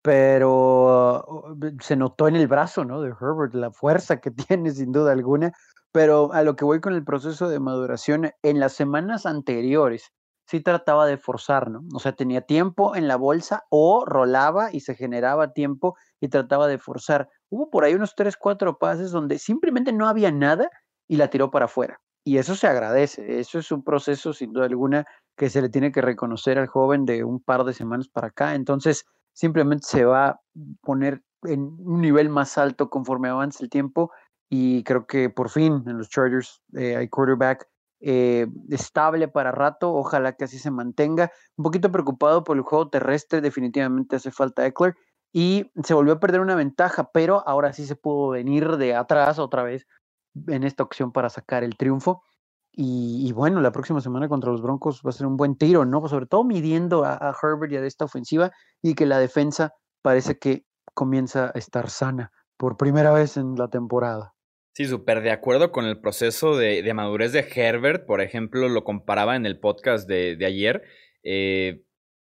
Speaker 4: pero uh, se notó en el brazo, ¿no? De Herbert, la fuerza que tiene, sin duda alguna. Pero a lo que voy con el proceso de maduración, en las semanas anteriores, sí trataba de forzar, ¿no? O sea, tenía tiempo en la bolsa o rolaba y se generaba tiempo y trataba de forzar. Hubo por ahí unos tres, cuatro pases donde simplemente no había nada y la tiró para afuera. Y eso se agradece, eso es un proceso sin duda alguna que se le tiene que reconocer al joven de un par de semanas para acá. Entonces, simplemente se va a poner en un nivel más alto conforme avance el tiempo y creo que por fin en los Chargers eh, hay quarterback eh, estable para rato, ojalá que así se mantenga. Un poquito preocupado por el juego terrestre, definitivamente hace falta Eckler y se volvió a perder una ventaja, pero ahora sí se pudo venir de atrás otra vez en esta opción para sacar el triunfo. Y, bueno, la próxima semana contra los Broncos va a ser un buen tiro, ¿no? Sobre todo midiendo a, a Herbert y a esta ofensiva y que la defensa parece que comienza a estar sana por primera vez en la temporada.
Speaker 1: Sí, súper de acuerdo con el proceso de, de, madurez de Herbert. Por ejemplo, lo comparaba en el podcast de, de ayer, eh,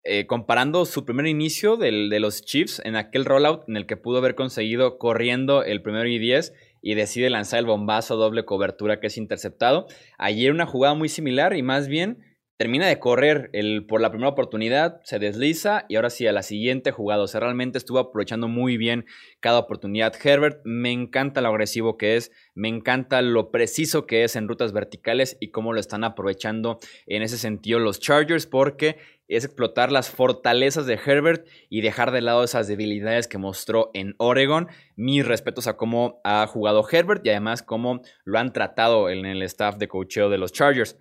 Speaker 1: eh, comparando su primer inicio del, de los Chiefs en aquel rollout en el que pudo haber conseguido corriendo el primero y 10 y decide lanzar el bombazo doble cobertura que es interceptado. Ayer una jugada muy similar y más bien termina de correr por la primera oportunidad, se desliza y ahora sí a la siguiente jugada. O sea, realmente estuvo aprovechando muy bien cada oportunidad. Herbert, me encanta lo agresivo que es, me encanta lo preciso que es en rutas verticales y cómo lo están aprovechando en ese sentido los Chargers, porque es explotar las fortalezas de Herbert y dejar de lado esas debilidades que mostró en Oregon. Mis respetos a cómo ha jugado Herbert y además cómo lo han tratado en el staff de coacheo de los Chargers.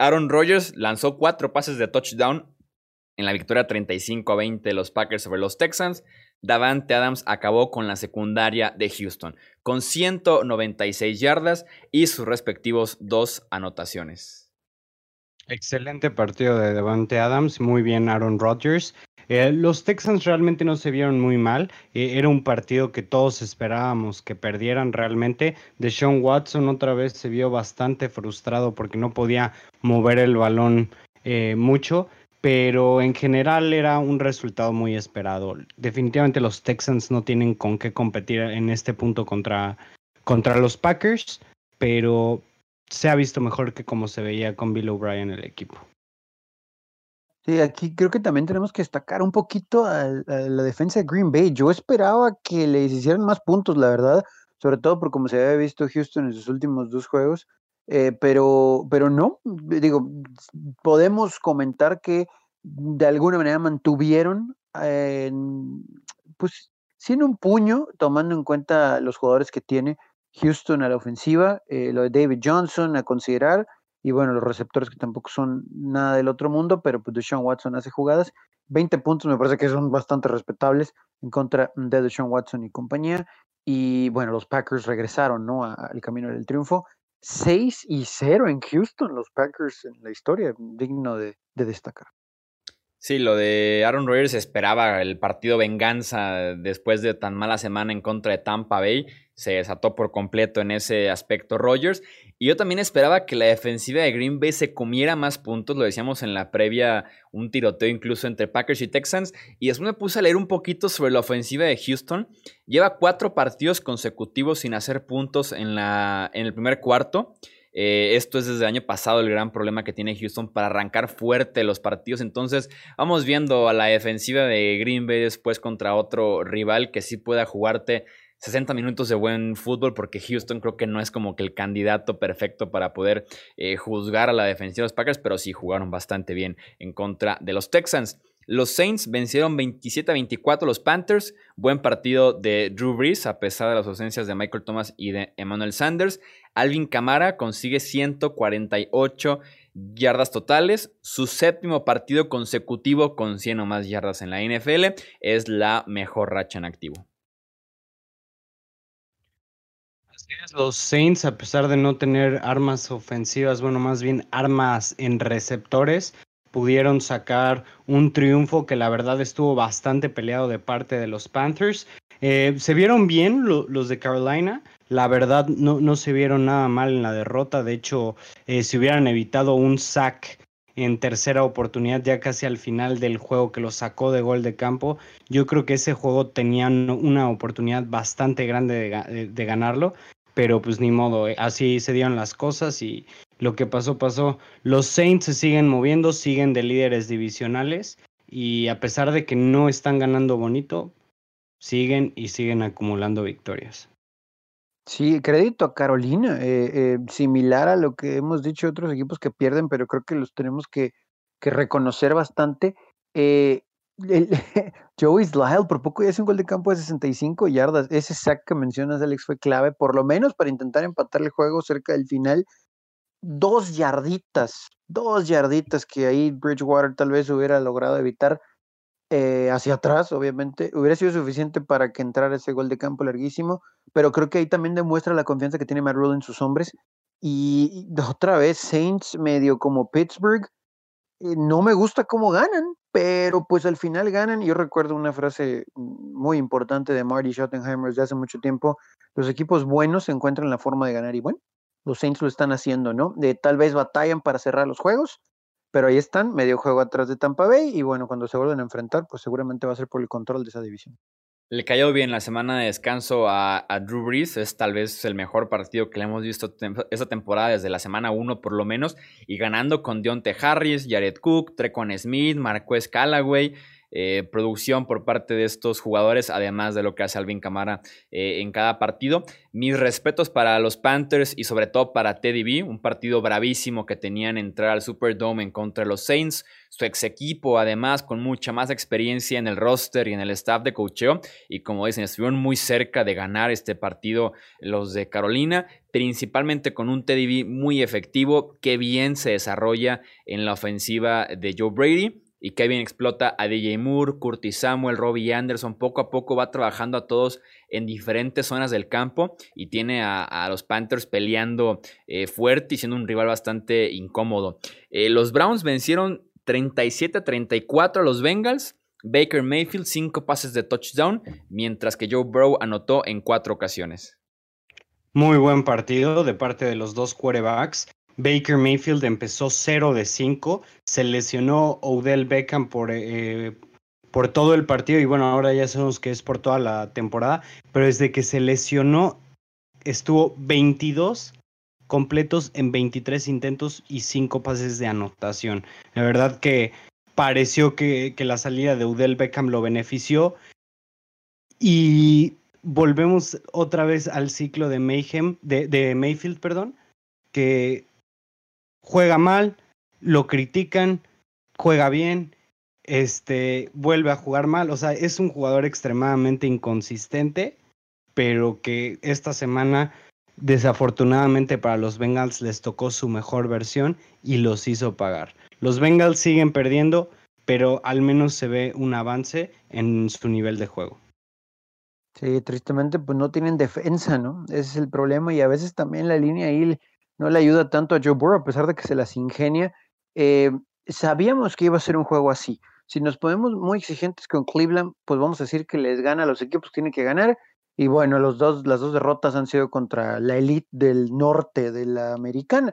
Speaker 1: Aaron Rodgers lanzó cuatro pases de touchdown en la victoria 35 a 20 de los Packers sobre los Texans, Davante Adams acabó con la secundaria de Houston, con 196 yardas y sus respectivos dos anotaciones.
Speaker 3: Excelente partido de Davante Adams, muy bien Aaron Rodgers. Eh, los Texans realmente no se vieron muy mal. Eh, era un partido que todos esperábamos que perdieran realmente. Deshaun Watson otra vez se vio bastante frustrado porque no podía mover el balón eh, mucho pero en general era un resultado muy esperado. Definitivamente los Texans no tienen con qué competir en este punto contra, contra los Packers, pero se ha visto mejor que como se veía con Bill O'Brien el equipo.
Speaker 4: Sí, aquí creo que también tenemos que destacar un poquito a, la defensa de Green Bay. Yo esperaba que les hicieran más puntos, la verdad, sobre todo por como se había visto Houston en sus últimos dos juegos. Eh, pero, pero no, digo, podemos comentar que de alguna manera mantuvieron, pues, sin un puño, tomando en cuenta los jugadores que tiene Houston a la ofensiva, eh, lo de David Johnson a considerar, y bueno, los receptores que tampoco son nada del otro mundo, pero pues Deshaun Watson hace jugadas. 20 puntos me parece que son bastante respetables en contra de Deshaun Watson y compañía. Y bueno, los Packers regresaron ¿no? al camino del triunfo. 6 y 0 en Houston, los Packers en la historia, digno de, destacar.
Speaker 1: Sí, lo de Aaron Rodgers esperaba el partido venganza después de tan mala semana en contra de Tampa Bay. Se desató por completo en ese aspecto Rodgers. Y yo también esperaba que la defensiva de Green Bay se comiera más puntos. Lo decíamos en la previa, un tiroteo incluso entre Packers y Texans. Y después me puse a leer un poquito sobre la ofensiva de Houston. Lleva cuatro partidos consecutivos sin hacer puntos en, la, en el primer cuarto. Eh, esto es desde el año pasado el gran problema que tiene Houston para arrancar fuerte los partidos. Entonces, vamos viendo a la defensiva de Green Bay después contra otro rival que sí pueda jugarte 60 minutos de buen fútbol, porque Houston creo que no es como que el candidato perfecto para poder eh, juzgar a la defensiva de los Packers, pero sí jugaron bastante bien en contra de los Texans. Los Saints vencieron 27 a 24 a los Panthers. Buen partido de Drew Brees, a pesar de las ausencias de Michael Thomas y de Emmanuel Sanders. Alvin Kamara consigue 148 yardas totales. Su séptimo partido consecutivo con 100 o más yardas en la NFL. Es la mejor racha en activo.
Speaker 3: Los Saints, a pesar de no tener armas ofensivas, bueno, más bien armas en receptores, pudieron sacar un triunfo que la verdad estuvo bastante peleado de parte de los Panthers. Eh, se vieron bien los de Carolina, la verdad no, no, se vieron nada mal en la derrota, de hecho eh, si hubieran evitado un sack en tercera oportunidad ya casi al final del juego que lo sacó de gol de campo, yo creo que ese juego tenían una oportunidad bastante grande de, de ganarlo, pero pues ni modo, eh, así se dieron las cosas y lo que pasó, pasó. Los Saints se siguen moviendo, siguen de líderes divisionales y a pesar de que no están ganando bonito, siguen y siguen acumulando victorias.
Speaker 4: Sí, crédito a Carolina, eh, eh, similar a lo que hemos dicho otros equipos que pierden, pero creo que los tenemos que, que reconocer bastante. Eh, Joey Lyle por poco ya hace un gol de campo de 65 yardas. Ese sack que mencionas, Alex, fue clave, por lo menos para intentar empatar el juego cerca del final dos yarditas, dos yarditas que ahí Bridgewater tal vez hubiera logrado evitar eh, hacia atrás, obviamente, hubiera sido suficiente para que entrara ese gol de campo larguísimo, pero creo que ahí también demuestra la confianza que tiene Matt en sus hombres. Y otra vez, Saints medio como Pittsburgh, no me gusta cómo ganan, pero pues al final ganan. Yo recuerdo una frase muy importante de Marty Schottenheimer desde hace mucho tiempo, los equipos buenos encuentran la forma de ganar y bueno, los Saints lo están haciendo, ¿no? De tal vez batallan para cerrar los juegos, pero ahí están, medio juego atrás de Tampa Bay y bueno, cuando se vuelven a enfrentar, pues seguramente va a ser por el control de esa división.
Speaker 1: Le cayó bien la semana de descanso a, Drew Brees. Es tal vez el mejor partido que le hemos visto esta temporada desde la semana 1 por lo menos. Y ganando con Deontay Harris, Jared Cook, Trecon Smith, Marquez Callaway. Eh, producción por parte de estos jugadores, además de lo que hace Alvin Camara eh, en cada partido. Mis respetos para los Panthers y sobre todo para Teddy B, un partido bravísimo que tenían entrar al Superdome en contra de los Saints. Su ex equipo, además, con mucha más experiencia en el roster y en el staff de coacheo. Y como dicen, estuvieron muy cerca de ganar este partido los de Carolina, principalmente con un Teddy B muy efectivo, que bien se desarrolla en la ofensiva de Joe Brady y Kevin explota a DJ Moore, Curtis Samuel, Robbie Anderson. Poco a poco va trabajando a todos en diferentes zonas del campo y tiene a, los Panthers peleando eh, fuerte y siendo un rival bastante incómodo. Eh, los Browns vencieron 37-34 a los Bengals. Baker Mayfield, cinco pases de touchdown, mientras que Joe Burrow anotó en cuatro ocasiones.
Speaker 3: Muy buen partido de parte de los dos quarterbacks. Baker Mayfield empezó 0 de 5, se lesionó Odell Beckham por, eh, por todo el partido y bueno, ahora ya sabemos que es por toda la temporada, pero desde que se lesionó estuvo 22 completos en 23 intentos y 5 pases de anotación. La verdad que pareció que, que la salida de Odell Beckham lo benefició y volvemos otra vez al ciclo de Mayhem, de, de Mayfield, perdón, que juega mal, lo critican, juega bien, este, vuelve a jugar mal. O sea, es un jugador extremadamente inconsistente, pero que esta semana, desafortunadamente para los Bengals, les tocó su mejor versión y los hizo pagar. Los Bengals siguen perdiendo, pero al menos se ve un avance en su nivel de juego.
Speaker 4: Sí, tristemente, pues no tienen defensa, ¿no? Ese es el problema y a veces también la línea ahí no le ayuda tanto a Joe Burrow, a pesar de que se las ingenia. Eh, sabíamos que iba a ser un juego así. Si nos ponemos muy exigentes con Cleveland, pues vamos a decir que les gana a los equipos que tienen que ganar. Y bueno, los dos, las dos derrotas han sido contra la elite del norte de la americana.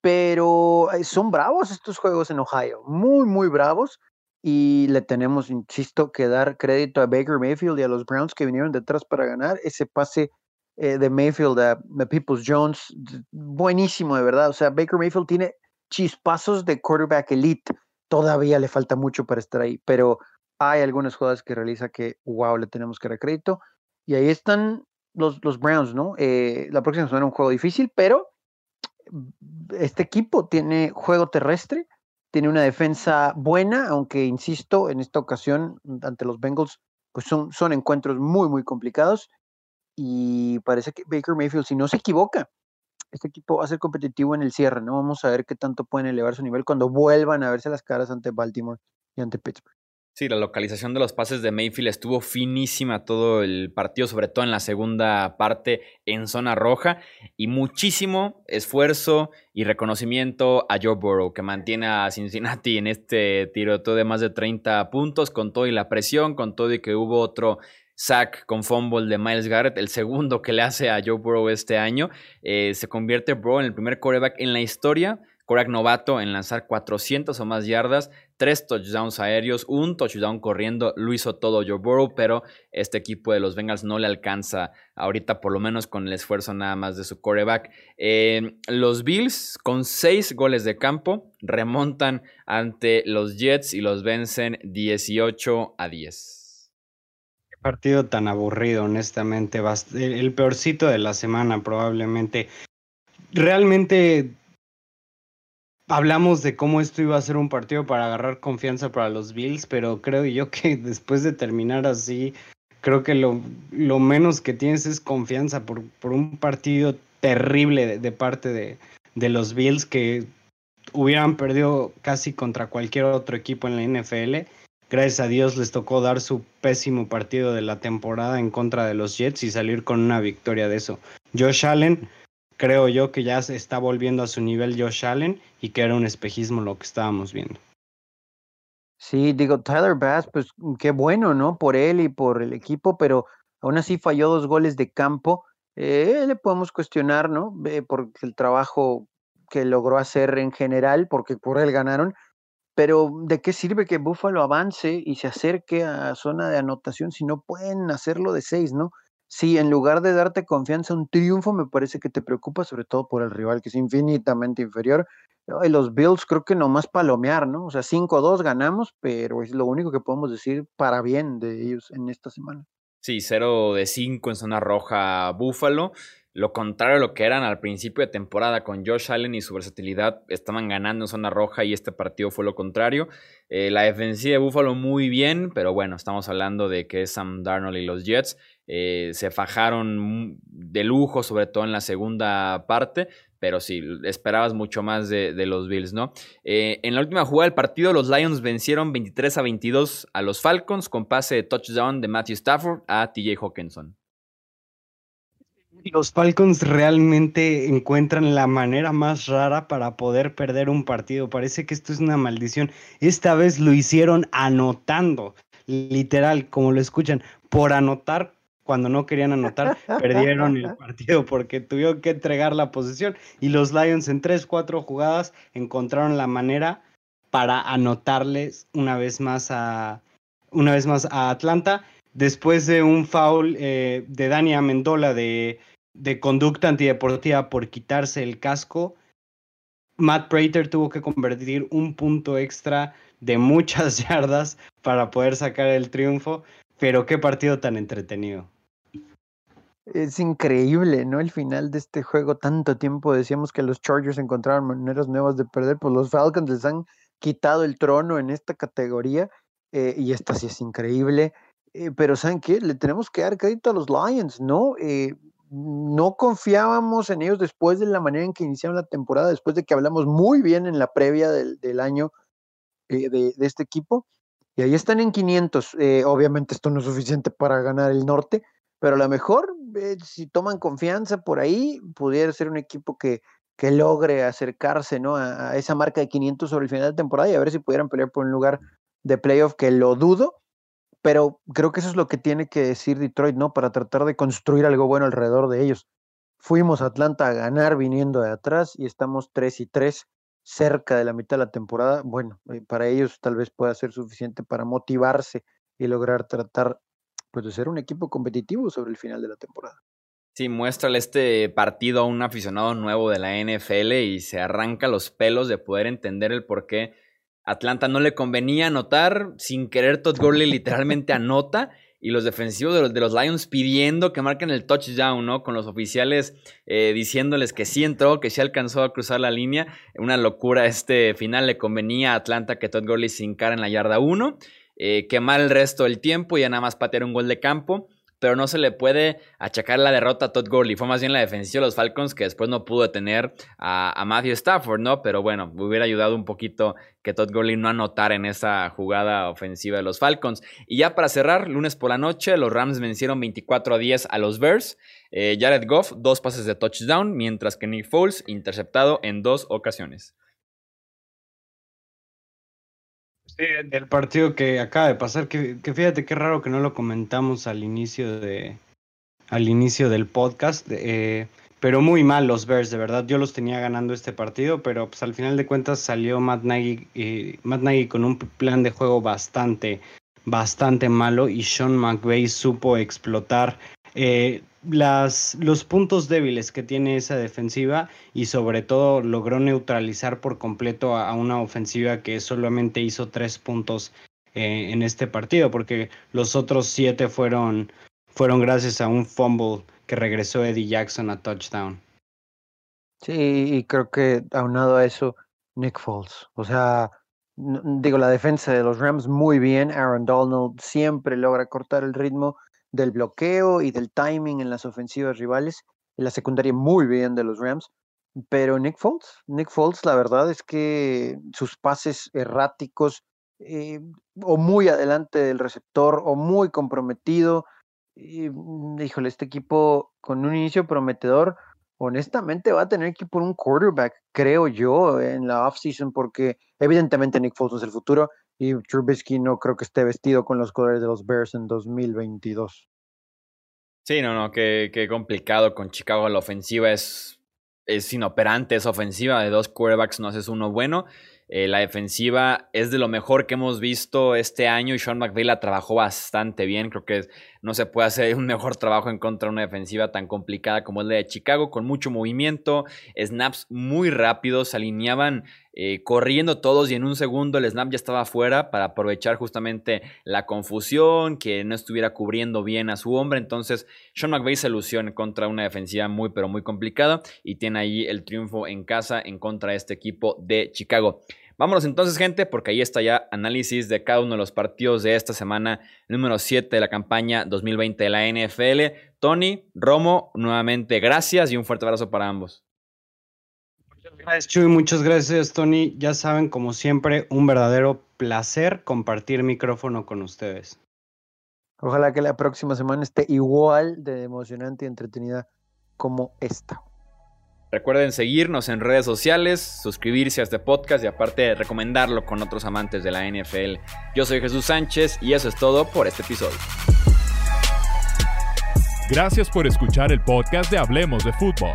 Speaker 4: Pero eh, son bravos estos juegos en Ohio, muy, muy bravos. Y le tenemos, insisto, que dar crédito a Baker Mayfield y a los Browns que vinieron detrás para ganar. Ese pase eh, de Mayfield a, Peoples Jones, buenísimo de verdad. O sea, Baker Mayfield tiene chispazos de quarterback elite. Todavía le falta mucho para estar ahí, pero hay algunas jugadas que realiza que, wow, le tenemos que dar crédito. Y ahí están los, los Browns, ¿no? Eh, la próxima semana un juego difícil, pero este equipo tiene juego terrestre, tiene una defensa buena, aunque insisto, en esta ocasión ante los Bengals, pues son, son encuentros muy, muy complicados y parece que Baker Mayfield, si no se equivoca, este equipo va a ser competitivo en el cierre, ¿no? Vamos a ver qué tanto pueden elevar su nivel cuando vuelvan a verse las caras ante Baltimore y ante Pittsburgh.
Speaker 1: Sí, la localización de los pases de Mayfield estuvo finísima todo el partido, sobre todo en la segunda parte en zona roja, y muchísimo esfuerzo y reconocimiento a Joe Burrow, que mantiene a Cincinnati en este tiroteo de más de 30 puntos, con todo y la presión, con todo y que hubo otro sack con fumble de Miles Garrett, el segundo que le hace a Joe Burrow este año. Eh, se convierte Burrow en el primer quarterback en la historia, quarterback novato, en lanzar 400 o más yardas, tres touchdowns aéreos, un touchdown corriendo. Lo hizo todo Joe Burrow, pero este equipo de los Bengals no le alcanza ahorita, por lo menos con el esfuerzo nada más de su quarterback. Eh, los Bills, con seis goles de campo, remontan ante los Jets y los vencen 18 a 10
Speaker 3: partido tan aburrido, honestamente. El peorcito de la semana, probablemente. Realmente hablamos de cómo esto iba a ser un partido para agarrar confianza para los Bills, pero creo yo que después de terminar así, creo que lo, menos que tienes es confianza por, por un partido terrible de, parte de, de los Bills que hubieran perdido casi contra cualquier otro equipo en la NFL gracias a Dios les tocó dar su pésimo partido de la temporada en contra de los Jets y salir con una victoria de eso. Josh Allen, creo yo que ya se está volviendo a su nivel Josh Allen y que era un espejismo lo que estábamos viendo.
Speaker 4: Sí, digo, Tyler Bass, pues qué bueno, ¿no? Por él y por el equipo, pero aún así falló dos goles de campo. Eh, le podemos cuestionar, ¿no? Eh, por el trabajo que logró hacer en general, porque por él ganaron, pero ¿de qué sirve que Buffalo avance y se acerque a zona de anotación si no pueden hacerlo de seis, ¿no? Si en lugar de darte confianza un triunfo, me parece que te preocupa, sobre todo por el rival que es infinitamente inferior. Y los Bills creo que nomás palomear, ¿no? O sea, 5-2 ganamos, pero es lo único que podemos decir para bien de ellos en esta semana.
Speaker 1: Sí, 0 de 5 en zona roja Buffalo. Lo contrario a lo que eran al principio de temporada con Josh Allen y su versatilidad, estaban ganando en zona roja y este partido fue lo contrario. Eh, la defensiva de Buffalo muy bien, pero bueno, estamos hablando de que Sam Darnold y los Jets. eh, se fajaron de lujo, sobre todo en la segunda parte, pero sí, esperabas mucho más de, los Bills, ¿no? Eh, en la última jugada del partido, los Lions vencieron 23 a 22 a los Falcons con pase de touchdown de Matthew Stafford a TJ Hawkinson.
Speaker 3: Los Falcons realmente encuentran la manera más rara para poder perder un partido. Parece que esto es una maldición. Esta vez lo hicieron anotando, literal, como lo escuchan, por anotar cuando no querían anotar, perdieron el partido porque tuvieron que entregar la posición. Y los Lions en tres, cuatro jugadas encontraron la manera para anotarles una vez más a, una vez más a Atlanta. Después de un foul eh, de Dani Amendola de, de conducta antideportiva por quitarse el casco, Matt Prater tuvo que convertir un punto extra de muchas yardas para poder sacar el triunfo. Pero qué partido tan entretenido.
Speaker 4: Es increíble, ¿no? El final de este juego, tanto tiempo decíamos que los Chargers encontraron maneras nuevas de perder, pues los Falcons les han quitado el trono en esta categoría eh, y esta sí es increíble. Eh, pero ¿saben qué? Le tenemos que dar crédito a los Lions, ¿no? Eh, no confiábamos en ellos después de la manera en que iniciaron la temporada, después de que hablamos muy bien en la previa del, año de, de, este equipo. Y ahí están en 500. Eh, obviamente esto no es suficiente para ganar el norte, pero a lo mejor eh, si toman confianza por ahí, pudiera ser un equipo que, que logre acercarse ¿no? a, esa marca de 500 sobre el final de temporada y a ver si pudieran pelear por un lugar de playoff que lo dudo, pero creo que eso es lo que tiene que decir Detroit, ¿no? Para tratar de construir algo bueno alrededor de ellos. Fuimos a Atlanta a ganar viniendo de atrás y estamos 3 y 3 cerca de la mitad de la temporada, bueno, eh, para ellos tal vez pueda ser suficiente para motivarse y lograr tratar pues, de ser un equipo competitivo sobre el final de la temporada.
Speaker 1: Sí, muéstrale este partido a un aficionado nuevo de la NFL y se arranca los pelos de poder entender el por qué Atlanta no le convenía anotar. Sin querer, Todd Gurley literalmente anota y los defensivos de los, de los, Lions pidiendo que marquen el touchdown, ¿no? Con los oficiales eh, diciéndoles que sí entró, que sí alcanzó a cruzar la línea. Una locura este final. Le convenía a Atlanta que Todd Gurley se encara en la yarda 1, eh, quemar el resto del tiempo y ya nada más patear un gol de campo pero no se le puede achacar la derrota a Todd Gurley. Fue más bien la defensiva de los Falcons que después no pudo detener a, Matthew Stafford, ¿no? Pero bueno, hubiera ayudado un poquito que Todd Gurley no anotara en esa jugada ofensiva de los Falcons. Y ya para cerrar, lunes por la noche, los Rams vencieron 24 a 10 a los Bears. Eh, Jared Goff, dos pases de touchdown, mientras que Nick Foles interceptado en dos ocasiones.
Speaker 3: Del partido que acaba de pasar, que, fíjate qué raro que no lo comentamos al inicio de al inicio del podcast, eh, pero muy mal los Bears, de verdad. Yo los tenía ganando este partido, pero pues al final de cuentas salió Matt Nagy, eh, Matt Nagy con un plan de juego bastante, bastante malo y Sean McVay supo explotar eh, las, los puntos débiles que tiene esa defensiva y sobre todo logró neutralizar por completo a, una ofensiva que solamente hizo tres puntos eh, en este partido, porque los otros siete fueron, fueron gracias a un fumble que regresó Eddie Jackson a touchdown.
Speaker 4: Sí, y creo que aunado a eso, Nick Foles. O sea, digo, la defensa de los Rams muy bien. Aaron Donald siempre logra cortar el ritmo del bloqueo y del timing en las ofensivas rivales. En la secundaria muy bien de los Rams. Pero Nick Foles, Nick Foles, la verdad es que sus pases erráticos, eh, o muy adelante del receptor, o muy comprometido. Y, mm, híjole, este equipo con un inicio prometedor, honestamente va a tener que ir por un quarterback, creo yo, en la offseason, porque evidentemente Nick Foles es el futuro y Trubisky no creo que esté vestido con los colores de los Bears en 2022.
Speaker 1: Sí, no, no, qué, complicado con Chicago. La ofensiva es, es inoperante, es ofensiva. De dos quarterbacks no haces uno bueno. Eh, la defensiva es de lo mejor que hemos visto este año y Sean McVay la trabajó bastante bien. Creo que no se puede hacer un mejor trabajo en contra de una defensiva tan complicada como es la de Chicago, con mucho movimiento, snaps muy rápidos, alineaban eh, corriendo todos y en un segundo el snap ya estaba afuera para aprovechar justamente la confusión, que no estuviera cubriendo bien a su hombre. Entonces, Sean McVay se ilusiona contra una defensiva muy, pero muy complicada y tiene ahí el triunfo en casa en contra de este equipo de Chicago. Vámonos entonces, gente, porque ahí está ya análisis de cada uno de los partidos de esta semana número 7 de la campaña 2020 de la NFL. Tony, Romo, nuevamente gracias y un fuerte abrazo para ambos.
Speaker 3: Muchas gracias, Chuy. Muchas gracias, Tony. Ya saben, como siempre, un verdadero placer compartir micrófono con ustedes.
Speaker 4: Ojalá que la próxima semana esté igual de emocionante y entretenida como esta.
Speaker 1: Recuerden seguirnos en redes sociales, suscribirse a este podcast y aparte recomendarlo con otros amantes de la NFL. Yo soy Jesús Sánchez y eso es todo por este episodio.
Speaker 2: Gracias por escuchar el podcast de Hablemos de Fútbol.